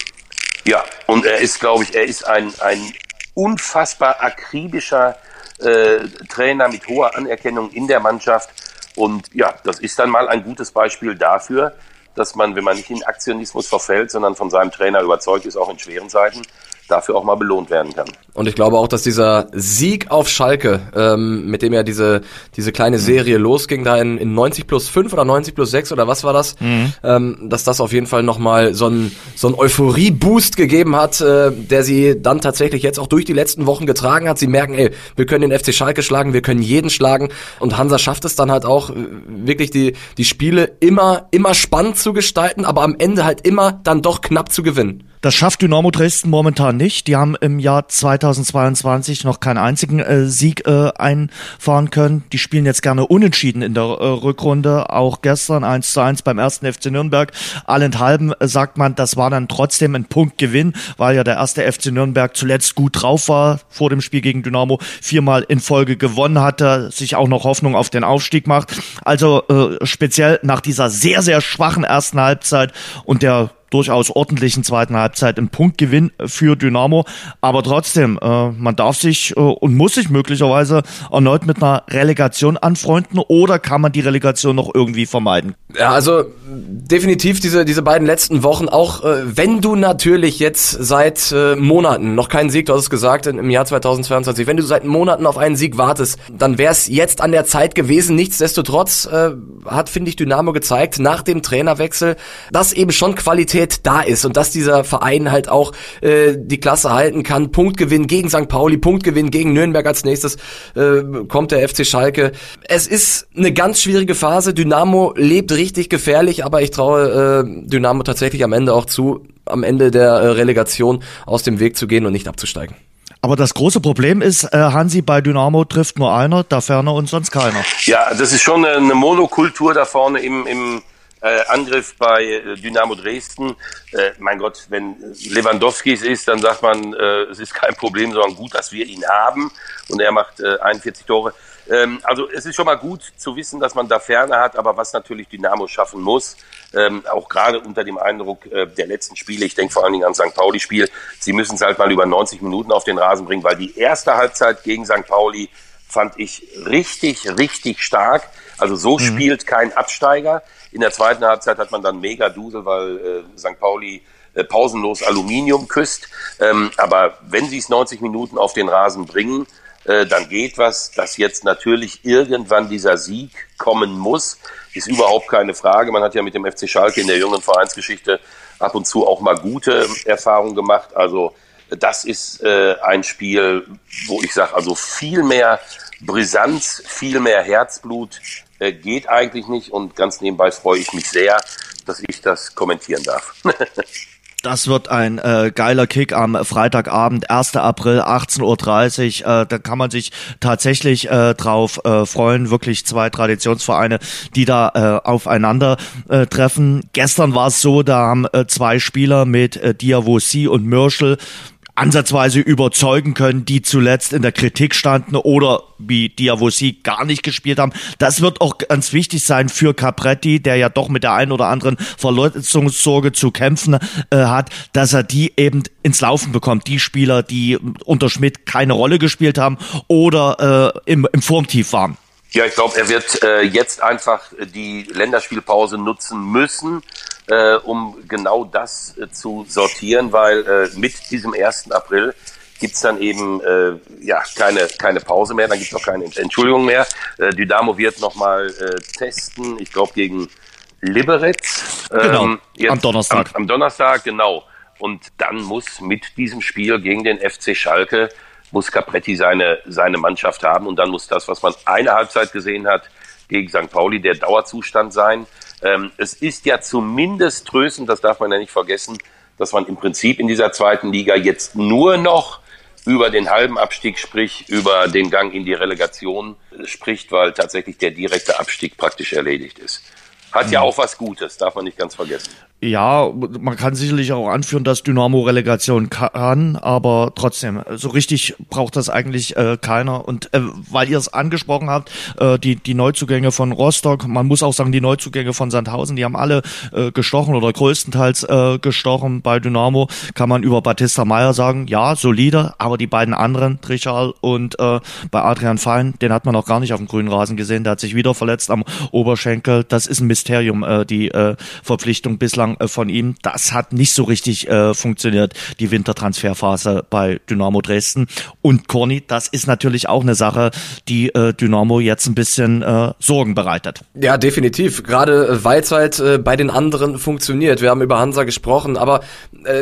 Ja, und er ist, glaube ich, er ist ein, ein unfassbar akribischer äh, Trainer mit hoher Anerkennung in der Mannschaft. Und ja, das ist dann mal ein gutes Beispiel dafür, dass man, wenn man nicht in Aktionismus verfällt, sondern von seinem Trainer überzeugt ist, auch in schweren Zeiten, dafür auch mal belohnt werden kann. Und ich glaube auch, dass dieser Sieg auf Schalke, ähm, mit dem ja diese, diese kleine Serie mhm. losging, da in, in 90 plus 5 oder 90 plus 6 oder was war das, mhm. ähm, dass das auf jeden Fall nochmal so ein, so ein Euphorie-Boost gegeben hat, äh, der sie dann tatsächlich jetzt auch durch die letzten Wochen getragen hat. Sie merken, ey, wir können den FC Schalke schlagen, wir können jeden schlagen und Hansa schafft es dann halt auch, äh, wirklich die, die Spiele immer, immer spannend zu gestalten, aber am Ende halt immer dann doch knapp zu gewinnen. Das schafft Dynamo Dresden momentan nicht. Die haben im Jahr 2022 noch keinen einzigen äh, Sieg äh, einfahren können. Die spielen jetzt gerne unentschieden in der äh, Rückrunde. Auch gestern 1 zu 1 beim ersten FC Nürnberg. Allenthalben äh, sagt man, das war dann trotzdem ein Punktgewinn, weil ja der erste FC Nürnberg zuletzt gut drauf war vor dem Spiel gegen Dynamo, viermal in Folge gewonnen hatte, sich auch noch Hoffnung auf den Aufstieg macht. Also äh, speziell nach dieser sehr, sehr schwachen ersten Halbzeit und der durchaus ordentlichen zweiten Halbzeit ein Punktgewinn für Dynamo. Aber trotzdem, äh, man darf sich äh, und muss sich möglicherweise erneut mit einer Relegation anfreunden oder kann man die Relegation noch irgendwie vermeiden? Ja, also definitiv diese, diese beiden letzten Wochen, auch äh, wenn du natürlich jetzt seit äh, Monaten noch keinen Sieg, du hast es gesagt, im Jahr 2022, wenn du seit Monaten auf einen Sieg wartest, dann wäre es jetzt an der Zeit gewesen. Nichtsdestotrotz äh, hat, finde ich, Dynamo gezeigt, nach dem Trainerwechsel, dass eben schon Qualität Qualität da ist und dass dieser Verein halt auch äh, die Klasse halten kann. Punktgewinn gegen St. Pauli, Punktgewinn gegen Nürnberg als nächstes äh, kommt der FC Schalke. Es ist eine ganz schwierige Phase. Dynamo lebt richtig gefährlich, aber ich traue äh, Dynamo tatsächlich am Ende auch zu, am Ende der äh, Relegation aus dem Weg zu gehen und nicht abzusteigen. Aber das große Problem ist, äh, Hansi, bei Dynamo trifft nur einer, da ferner und sonst keiner. Ja, das ist schon eine Monokultur da vorne im, im äh, Angriff bei äh, Dynamo Dresden. Äh, mein Gott, wenn Lewandowski es ist, dann sagt man, äh, es ist kein Problem, sondern gut, dass wir ihn haben. Und er macht äh, 41 Tore. Ähm, also es ist schon mal gut zu wissen, dass man da Ferne hat, aber was natürlich Dynamo schaffen muss, ähm, auch gerade unter dem Eindruck äh, der letzten Spiele, ich denke vor allen Dingen an St. Pauli-Spiel, sie müssen es halt mal über 90 Minuten auf den Rasen bringen, weil die erste Halbzeit gegen St. Pauli fand ich richtig, richtig stark. Also so mhm. spielt kein Absteiger. In der zweiten Halbzeit hat man dann mega Dusel, weil äh, St. Pauli äh, pausenlos Aluminium küsst. Ähm, aber wenn sie es 90 Minuten auf den Rasen bringen, äh, dann geht was. Dass jetzt natürlich irgendwann dieser Sieg kommen muss, ist überhaupt keine Frage. Man hat ja mit dem FC Schalke in der jungen Vereinsgeschichte ab und zu auch mal gute Erfahrungen gemacht. Also das ist äh, ein Spiel, wo ich sage, also viel mehr Brisanz, viel mehr Herzblut äh, geht eigentlich nicht. Und ganz nebenbei freue ich mich sehr, dass ich das kommentieren darf. *laughs* Das wird ein äh, geiler Kick am Freitagabend, 1. April, 18.30 Uhr. Äh, da kann man sich tatsächlich äh, drauf äh, freuen. Wirklich zwei Traditionsvereine, die da äh, aufeinander äh, treffen. Gestern war es so, da haben äh, zwei Spieler mit äh, Diavosi und Mürschel ansatzweise überzeugen können, die zuletzt in der Kritik standen oder wie Diavosi gar nicht gespielt haben. Das wird auch ganz wichtig sein für Capretti, der ja doch mit der einen oder anderen Verletzungssorge zu kämpfen äh, hat, dass er die eben ins Laufen bekommt. Die Spieler, die unter Schmidt keine Rolle gespielt haben oder äh, im, im Formtief waren. Ja, ich glaube, er wird äh, jetzt einfach die Länderspielpause nutzen müssen, äh, um genau das äh, zu sortieren, weil äh, mit diesem 1. April gibt's dann eben äh, ja keine keine Pause mehr, dann gibt's auch keine Entschuldigung mehr. Äh, Dynamo wird nochmal äh, testen, ich glaube gegen Liberec. Ähm, genau, jetzt, am Donnerstag. Am, am Donnerstag, genau. Und dann muss mit diesem Spiel gegen den FC Schalke muss Capretti seine, seine Mannschaft haben und dann muss das, was man eine Halbzeit gesehen hat gegen St. Pauli, der Dauerzustand sein. Ähm, es ist ja zumindest tröstend, das darf man ja nicht vergessen, dass man im Prinzip in dieser zweiten Liga jetzt nur noch über den halben Abstieg, sprich über den Gang in die Relegation spricht, weil tatsächlich der direkte Abstieg praktisch erledigt ist. Hat ja mhm. auch was Gutes, darf man nicht ganz vergessen. Ja, man kann sicherlich auch anführen, dass Dynamo Relegation kann, aber trotzdem, so richtig braucht das eigentlich äh, keiner. Und äh, weil ihr es angesprochen habt, äh, die, die Neuzugänge von Rostock, man muss auch sagen, die Neuzugänge von Sandhausen, die haben alle äh, gestochen oder größtenteils äh, gestochen. Bei Dynamo kann man über Batista Meyer sagen, ja, solide, aber die beiden anderen, Trichal und äh, bei Adrian Fein, den hat man auch gar nicht auf dem grünen Rasen gesehen, der hat sich wieder verletzt am Oberschenkel. Das ist ein Mysterium, äh, die äh, Verpflichtung bislang äh, von ihm. Das hat nicht so richtig äh, funktioniert, die Wintertransferphase bei Dynamo Dresden. Und Corny, das ist natürlich auch eine Sache, die äh, Dynamo jetzt ein bisschen äh, Sorgen bereitet. Ja, definitiv. Gerade äh, weil es halt äh, bei den anderen funktioniert. Wir haben über Hansa gesprochen, aber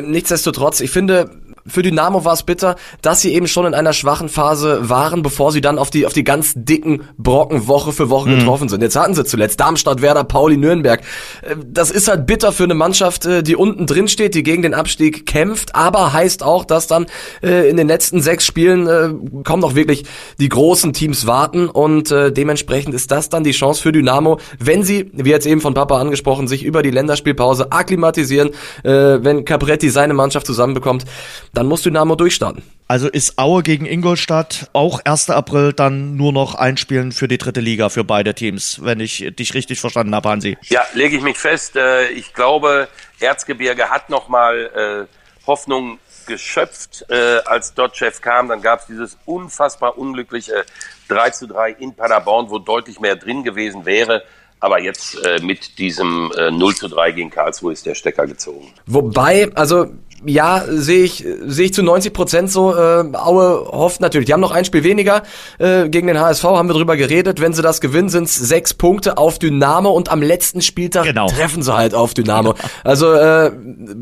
nichtsdestotrotz, ich finde, für Dynamo war es bitter, dass sie eben schon in einer schwachen Phase waren, bevor sie dann auf die auf die ganz dicken Brocken Woche für Woche mhm. getroffen sind. Jetzt hatten sie zuletzt Darmstadt, Werder, Pauli, Nürnberg. Äh, das ist halt bitter für eine Mannschaft, äh, die unten drin steht, die gegen den Abstieg kämpft, aber heißt auch, dass dann äh, in den letzten sechs Spielen kommen noch wirklich die großen Teams warten und dementsprechend ist das dann die Chance für Dynamo, wenn sie, wie jetzt eben von Papa angesprochen, sich über die Länderspielpause akklimatisieren, wenn Capretti seine Mannschaft zusammenbekommt dann muss Dynamo durchstarten. Also ist Aue gegen Ingolstadt auch 1. April dann nur noch einspielen für die dritte Liga für beide Teams, wenn ich dich richtig verstanden habe, Hansi. Ja, lege ich mich fest. Äh, ich glaube, Erzgebirge hat nochmal äh, Hoffnung geschöpft, äh, als Dotchev kam. Dann gab es dieses unfassbar unglückliche 3 zu 3 in Paderborn, wo deutlich mehr drin gewesen wäre. Aber jetzt äh, mit diesem äh, 0 zu 3 gegen Karlsruhe ist der Stecker gezogen. Wobei, also ja, sehe ich, sehe ich zu 90 Prozent so. Äh, Aue hofft natürlich. Die haben noch ein Spiel weniger äh, gegen den HSV, haben wir drüber geredet. Wenn sie das gewinnen, sind es sechs Punkte auf Dynamo und am letzten Spieltag genau. treffen sie halt auf Dynamo. Genau. Also äh,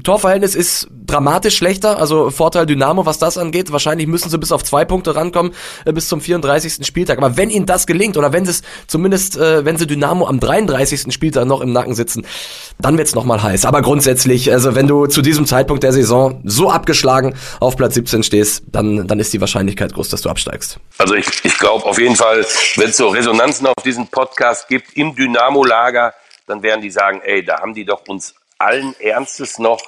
Torverhältnis ist dramatisch schlechter, also Vorteil Dynamo, was das angeht. Wahrscheinlich müssen sie bis auf zwei Punkte rankommen äh, bis zum 34. Spieltag. Aber wenn ihnen das gelingt oder wenn sie es zumindest, äh, wenn sie Dynamo am 33. Spieltag noch im Nacken sitzen, dann wird's noch mal heiß. Aber grundsätzlich, also wenn du zu diesem Zeitpunkt der Saison so abgeschlagen auf Platz 17 stehst, dann, dann ist die Wahrscheinlichkeit groß, dass du absteigst. Also ich, ich glaube auf jeden Fall, wenn es so Resonanzen auf diesen Podcast gibt im Dynamo-Lager, dann werden die sagen, ey, da haben die doch uns allen Ernstes noch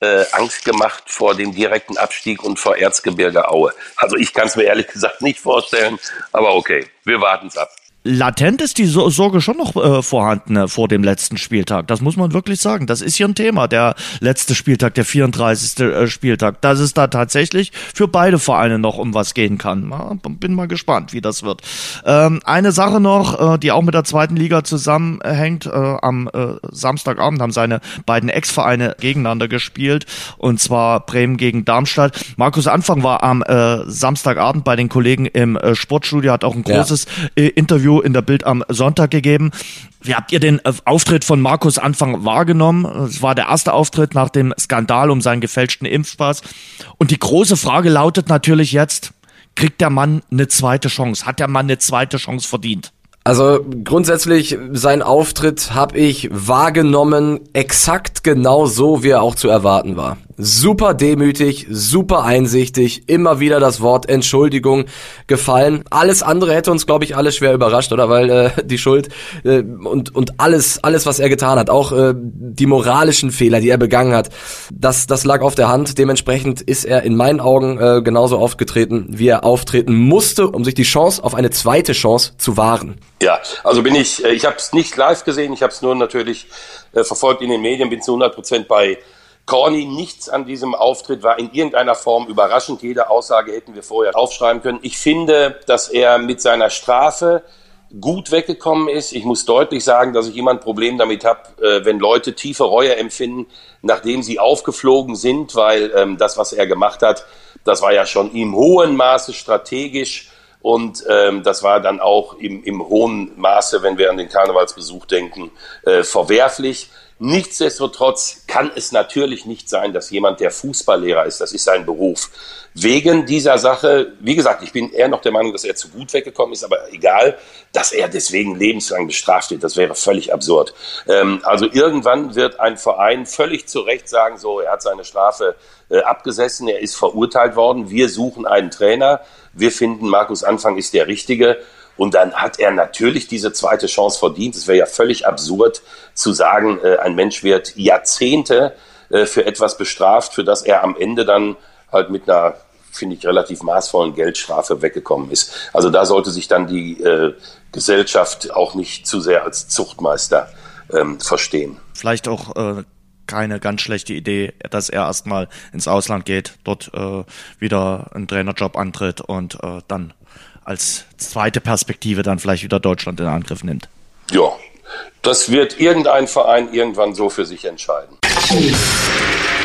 äh, Angst gemacht vor dem direkten Abstieg und vor Erzgebirge Aue. Also ich kann es mir ehrlich gesagt nicht vorstellen, aber okay, wir warten es ab latent ist die Sorge schon noch äh, vorhanden äh, vor dem letzten Spieltag. Das muss man wirklich sagen. Das ist hier ein Thema, der letzte Spieltag, der 34. Äh, Spieltag. Dass es da tatsächlich für beide Vereine noch um was gehen kann. Bin mal gespannt, wie das wird. Ähm, eine Sache noch, äh, die auch mit der zweiten Liga zusammenhängt. Äh, am äh, Samstagabend haben seine beiden Ex-Vereine gegeneinander gespielt. Und zwar Bremen gegen Darmstadt. Markus Anfang war am Samstagabend bei den Kollegen im Sportstudio, hat auch ein großes ja. Interview in der Bild am Sonntag gegeben. Wie habt ihr den äh, Auftritt von Markus Anfang wahrgenommen? Es war der erste Auftritt nach dem Skandal um seinen gefälschten Impfpass. Und die große Frage lautet natürlich jetzt, kriegt der Mann eine zweite Chance? Hat der Mann eine zweite Chance verdient? Also grundsätzlich, sein Auftritt habe ich wahrgenommen, exakt genau so, wie er auch zu erwarten war super demütig, super einsichtig, immer wieder das Wort Entschuldigung gefallen. Alles andere hätte uns, glaube ich, alle schwer überrascht, oder? Weil äh, die Schuld äh, und, und alles, alles, was er getan hat, auch äh, die moralischen Fehler, die er begangen hat, das, das lag auf der Hand. Dementsprechend ist er in meinen Augen äh, genauso aufgetreten, wie er auftreten musste, um sich die Chance auf eine zweite Chance zu wahren. Ja, also bin ich, äh, ich habe es nicht live gesehen, ich habe es nur natürlich äh, verfolgt in den Medien, bin zu 100 Prozent bei Corny, nichts an diesem Auftritt war in irgendeiner Form überraschend. Jede Aussage hätten wir vorher aufschreiben können. Ich finde, dass er mit seiner Strafe gut weggekommen ist. Ich muss deutlich sagen, dass ich immer ein Problem damit habe, äh, wenn Leute tiefe Reue empfinden, nachdem sie aufgeflogen sind, weil ähm, das, was er gemacht hat, das war ja schon im hohen Maße strategisch und ähm, das war dann auch im, im hohen Maße, wenn wir an den Karnevalsbesuch denken, äh, verwerflich. Nichtsdestotrotz kann es natürlich nicht sein, dass jemand, der Fußballlehrer ist, das ist sein Beruf, wegen dieser Sache, wie gesagt, ich bin eher noch der Meinung, dass er zu gut weggekommen ist, aber egal, dass er deswegen lebenslang bestraft wird, das wäre völlig absurd. Ähm, also irgendwann wird ein Verein völlig zu Recht sagen, so, er hat seine Strafe äh, abgesessen, er ist verurteilt worden, wir suchen einen Trainer, wir finden, Markus Anfang ist der Richtige und dann hat er natürlich diese zweite Chance verdient. Es wäre ja völlig absurd zu sagen, äh, ein Mensch wird Jahrzehnte äh, für etwas bestraft, für das er am Ende dann halt mit einer, finde ich, relativ maßvollen Geldstrafe weggekommen ist. Also da sollte sich dann die äh, Gesellschaft auch nicht zu sehr als Zuchtmeister ähm, verstehen. Vielleicht auch äh, keine ganz schlechte Idee, dass er erstmal ins Ausland geht, dort äh, wieder einen Trainerjob antritt und äh, dann als zweite Perspektive dann vielleicht wieder Deutschland in Angriff nimmt. Ja, das wird irgendein Verein irgendwann so für sich entscheiden.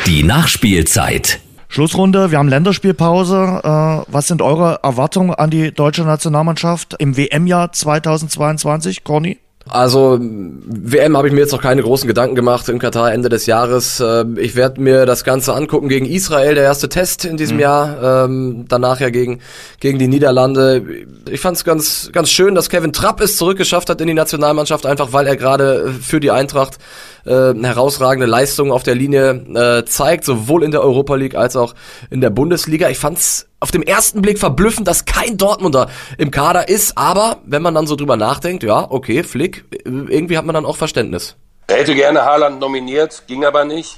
Die Nachspielzeit. Schlussrunde, wir haben Länderspielpause. Äh, was sind eure Erwartungen an die deutsche Nationalmannschaft im WM-Jahr 2022, Conny? Also WM habe ich mir jetzt noch keine großen Gedanken gemacht in Katar Ende des Jahres. Ähm, ich werde mir das Ganze angucken gegen Israel, der erste Test in diesem mhm. Jahr. Ähm, danach ja gegen gegen die Niederlande. Ich fand es ganz ganz schön, dass Kevin Trapp es zurückgeschafft hat in die Nationalmannschaft, einfach weil er gerade für die Eintracht äh, herausragende Leistungen auf der Linie äh, zeigt, sowohl in der Europa League als auch in der Bundesliga. Ich fand's auf dem ersten Blick verblüffend, dass kein Dortmunder im Kader ist, aber wenn man dann so drüber nachdenkt, ja, okay, Flick, irgendwie hat man dann auch Verständnis. Er hätte gerne Haaland nominiert, ging aber nicht.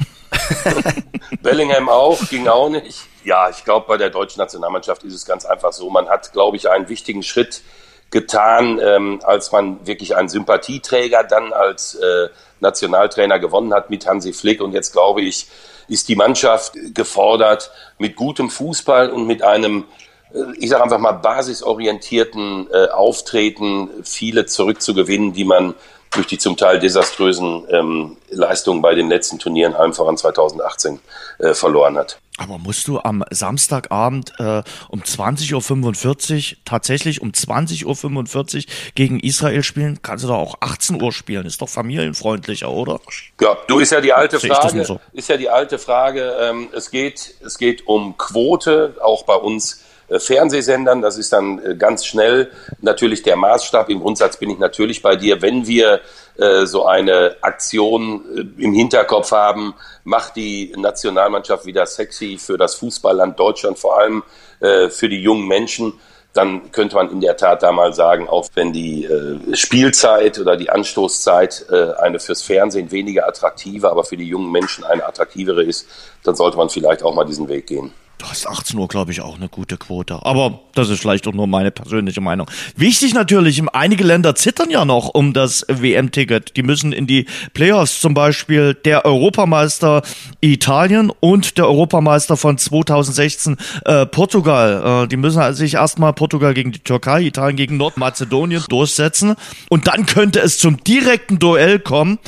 *laughs* Bellingham auch, ging auch nicht. Ja, ich glaube, bei der deutschen Nationalmannschaft ist es ganz einfach so. Man hat, glaube ich, einen wichtigen Schritt getan, ähm, als man wirklich einen Sympathieträger dann als äh, Nationaltrainer gewonnen hat mit Hansi Flick. Und jetzt glaube ich, ist die Mannschaft gefordert, mit gutem Fußball und mit einem, äh, ich sage einfach mal, basisorientierten äh, Auftreten viele zurückzugewinnen, die man durch die zum Teil desaströsen ähm, Leistungen bei den letzten Turnieren, allem voran 2018, äh, verloren hat. Aber musst du am Samstagabend äh, um 20.45 Uhr, tatsächlich um 20.45 Uhr gegen Israel spielen? Kannst du da auch 18 Uhr spielen? Ist doch familienfreundlicher, oder? Ja, du ist ja die alte Frage. So. Ist ja die alte Frage. Ähm, es geht, es geht um Quote, auch bei uns Fernsehsendern. Das ist dann äh, ganz schnell natürlich der Maßstab. Im Grundsatz bin ich natürlich bei dir. Wenn wir äh, so eine Aktion im Hinterkopf haben, macht die Nationalmannschaft wieder sexy für das Fußballland Deutschland, vor allem für die jungen Menschen dann könnte man in der Tat da mal sagen, auch wenn die äh, Spielzeit oder die Anstoßzeit äh, eine fürs Fernsehen weniger attraktive, aber für die jungen Menschen eine attraktivere ist, dann sollte man vielleicht auch mal diesen Weg gehen. Du hast 18 Uhr, glaube ich, auch eine gute Quote. Aber das ist vielleicht auch nur meine persönliche Meinung. Wichtig natürlich, einige Länder zittern ja noch um das WM-Ticket. Die müssen in die Playoffs, zum Beispiel der Europameister Italien und der Europameister von 2016 äh, Portugal. Äh, die müssen sich erstmal Portugal gegen die Türkei, Italien gegen Nordmazedonien durchsetzen. Und dann könnte es zum direkten Duell kommen.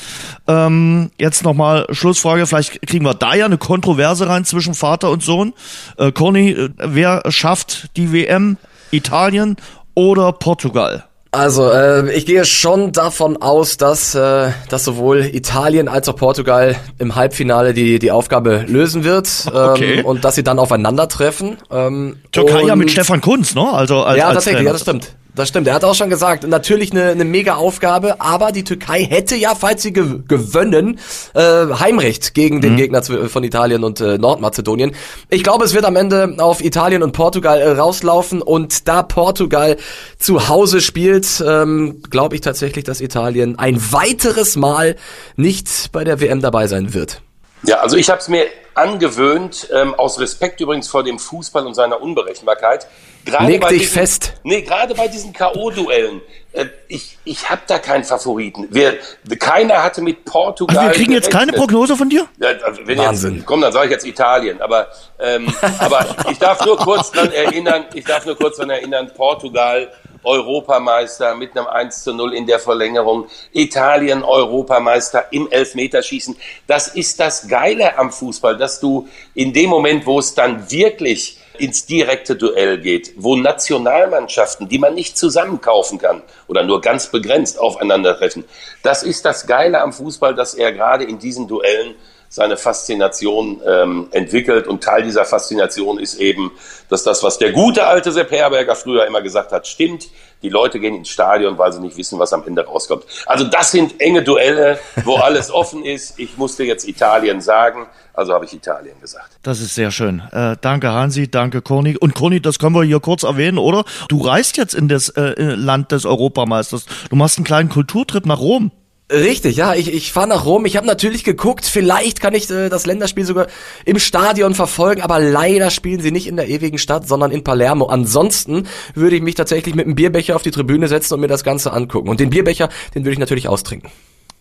Ähm, jetzt nochmal Schlussfrage, vielleicht kriegen wir da ja eine Kontroverse rein zwischen Vater und Sohn. Äh, Conny, äh, wer schafft die WM? Italien oder Portugal? Also, äh, ich gehe schon davon aus, dass, äh, dass sowohl Italien als auch Portugal im Halbfinale die, die Aufgabe lösen wird ähm, okay. und dass sie dann aufeinandertreffen. Ähm, Türkei ja mit Stefan Kunz, ne? Also als, ja, als tatsächlich, Trainer. ja, das stimmt. Das stimmt, er hat auch schon gesagt, natürlich eine, eine mega Aufgabe, aber die Türkei hätte ja, falls sie gew gewönnen, äh, Heimrecht gegen den mhm. Gegner von Italien und äh, Nordmazedonien. Ich glaube, es wird am Ende auf Italien und Portugal äh, rauslaufen und da Portugal zu Hause spielt, ähm, glaube ich tatsächlich, dass Italien ein weiteres Mal nicht bei der WM dabei sein wird. Ja, also ich habe es mir angewöhnt, ähm, aus Respekt übrigens vor dem Fußball und seiner Unberechenbarkeit. Leg dich diesen, fest. Nee, gerade bei diesen K.O.-Duellen. Äh, ich ich habe da keinen Favoriten. Wir, keiner hatte mit Portugal. Also wir kriegen jetzt keine Prognose von dir? Ja, also wenn Wahnsinn. Jetzt, komm, dann sage ich jetzt Italien. Aber, ähm, *laughs* aber ich darf nur kurz dran erinnern, ich darf nur kurz dran erinnern, Portugal Europameister mit einem 1 zu 0 in der Verlängerung, Italien Europameister im Elfmeterschießen. Das ist das Geile am Fußball, dass du in dem Moment, wo es dann wirklich ins direkte Duell geht, wo Nationalmannschaften, die man nicht zusammenkaufen kann oder nur ganz begrenzt aufeinandertreffen. Das ist das Geile am Fußball, dass er gerade in diesen Duellen seine Faszination ähm, entwickelt. Und Teil dieser Faszination ist eben, dass das, was der gute alte Sepp Herberger früher immer gesagt hat, stimmt. Die Leute gehen ins Stadion, weil sie nicht wissen, was am Ende rauskommt. Also das sind enge Duelle, wo *laughs* alles offen ist. Ich musste jetzt Italien sagen, also habe ich Italien gesagt. Das ist sehr schön. Äh, danke Hansi, danke Koni. Und Koni, das können wir hier kurz erwähnen, oder? Du reist jetzt in das äh, Land des Europameisters. Du machst einen kleinen Kulturtrip nach Rom. Richtig, ja, ich, ich fahre nach Rom. Ich habe natürlich geguckt, vielleicht kann ich äh, das Länderspiel sogar im Stadion verfolgen, aber leider spielen sie nicht in der ewigen Stadt, sondern in Palermo. Ansonsten würde ich mich tatsächlich mit einem Bierbecher auf die Tribüne setzen und mir das Ganze angucken. Und den Bierbecher, den würde ich natürlich austrinken.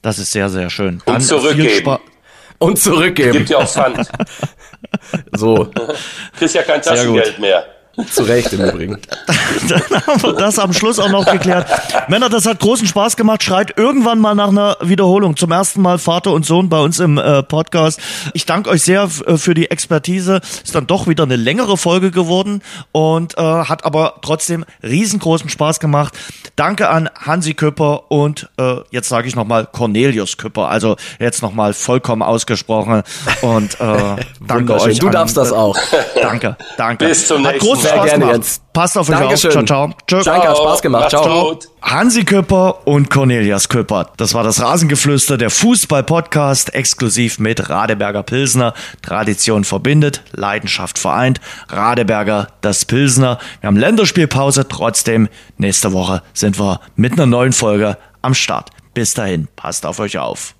Das ist sehr, sehr schön. Und zurückgeben. Und zurückgeben. Gibt ja auch Pfand. *laughs* so. Kriegst ja kein Taschengeld mehr. Zu Recht im Übrigen. *laughs* Dann haben wir das am Schluss auch noch geklärt. Männer, das hat großen Spaß gemacht. Schreit irgendwann mal nach einer Wiederholung. Zum ersten Mal Vater und Sohn bei uns im äh, Podcast. Ich danke euch sehr äh, für die Expertise. Ist dann doch wieder eine längere Folge geworden und äh, hat aber trotzdem riesengroßen Spaß gemacht. Danke an Hansi Küpper und äh, jetzt sage ich nochmal Cornelius Küpper. Also jetzt nochmal vollkommen ausgesprochen. Und äh, *laughs* danke euch. Du an, darfst das auch. *laughs* Danke, danke. Bis zum nächsten Mal. Sehr Spaß gerne gemacht. jetzt. Passt auf euch Dankeschön. auf. Ciao, ciao. Tschö. Danke, hat Spaß gemacht. Ciao. Gut. Hansi Küpper und Cornelius Küpper. Das war das Rasengeflüster, der Fußball-Podcast, exklusiv mit Radeberger Pilsner. Tradition verbindet, Leidenschaft vereint. Radeberger, das Pilsner. Wir haben Länderspielpause, trotzdem nächste Woche sind wir mit einer neuen Folge am Start. Bis dahin, passt auf euch auf.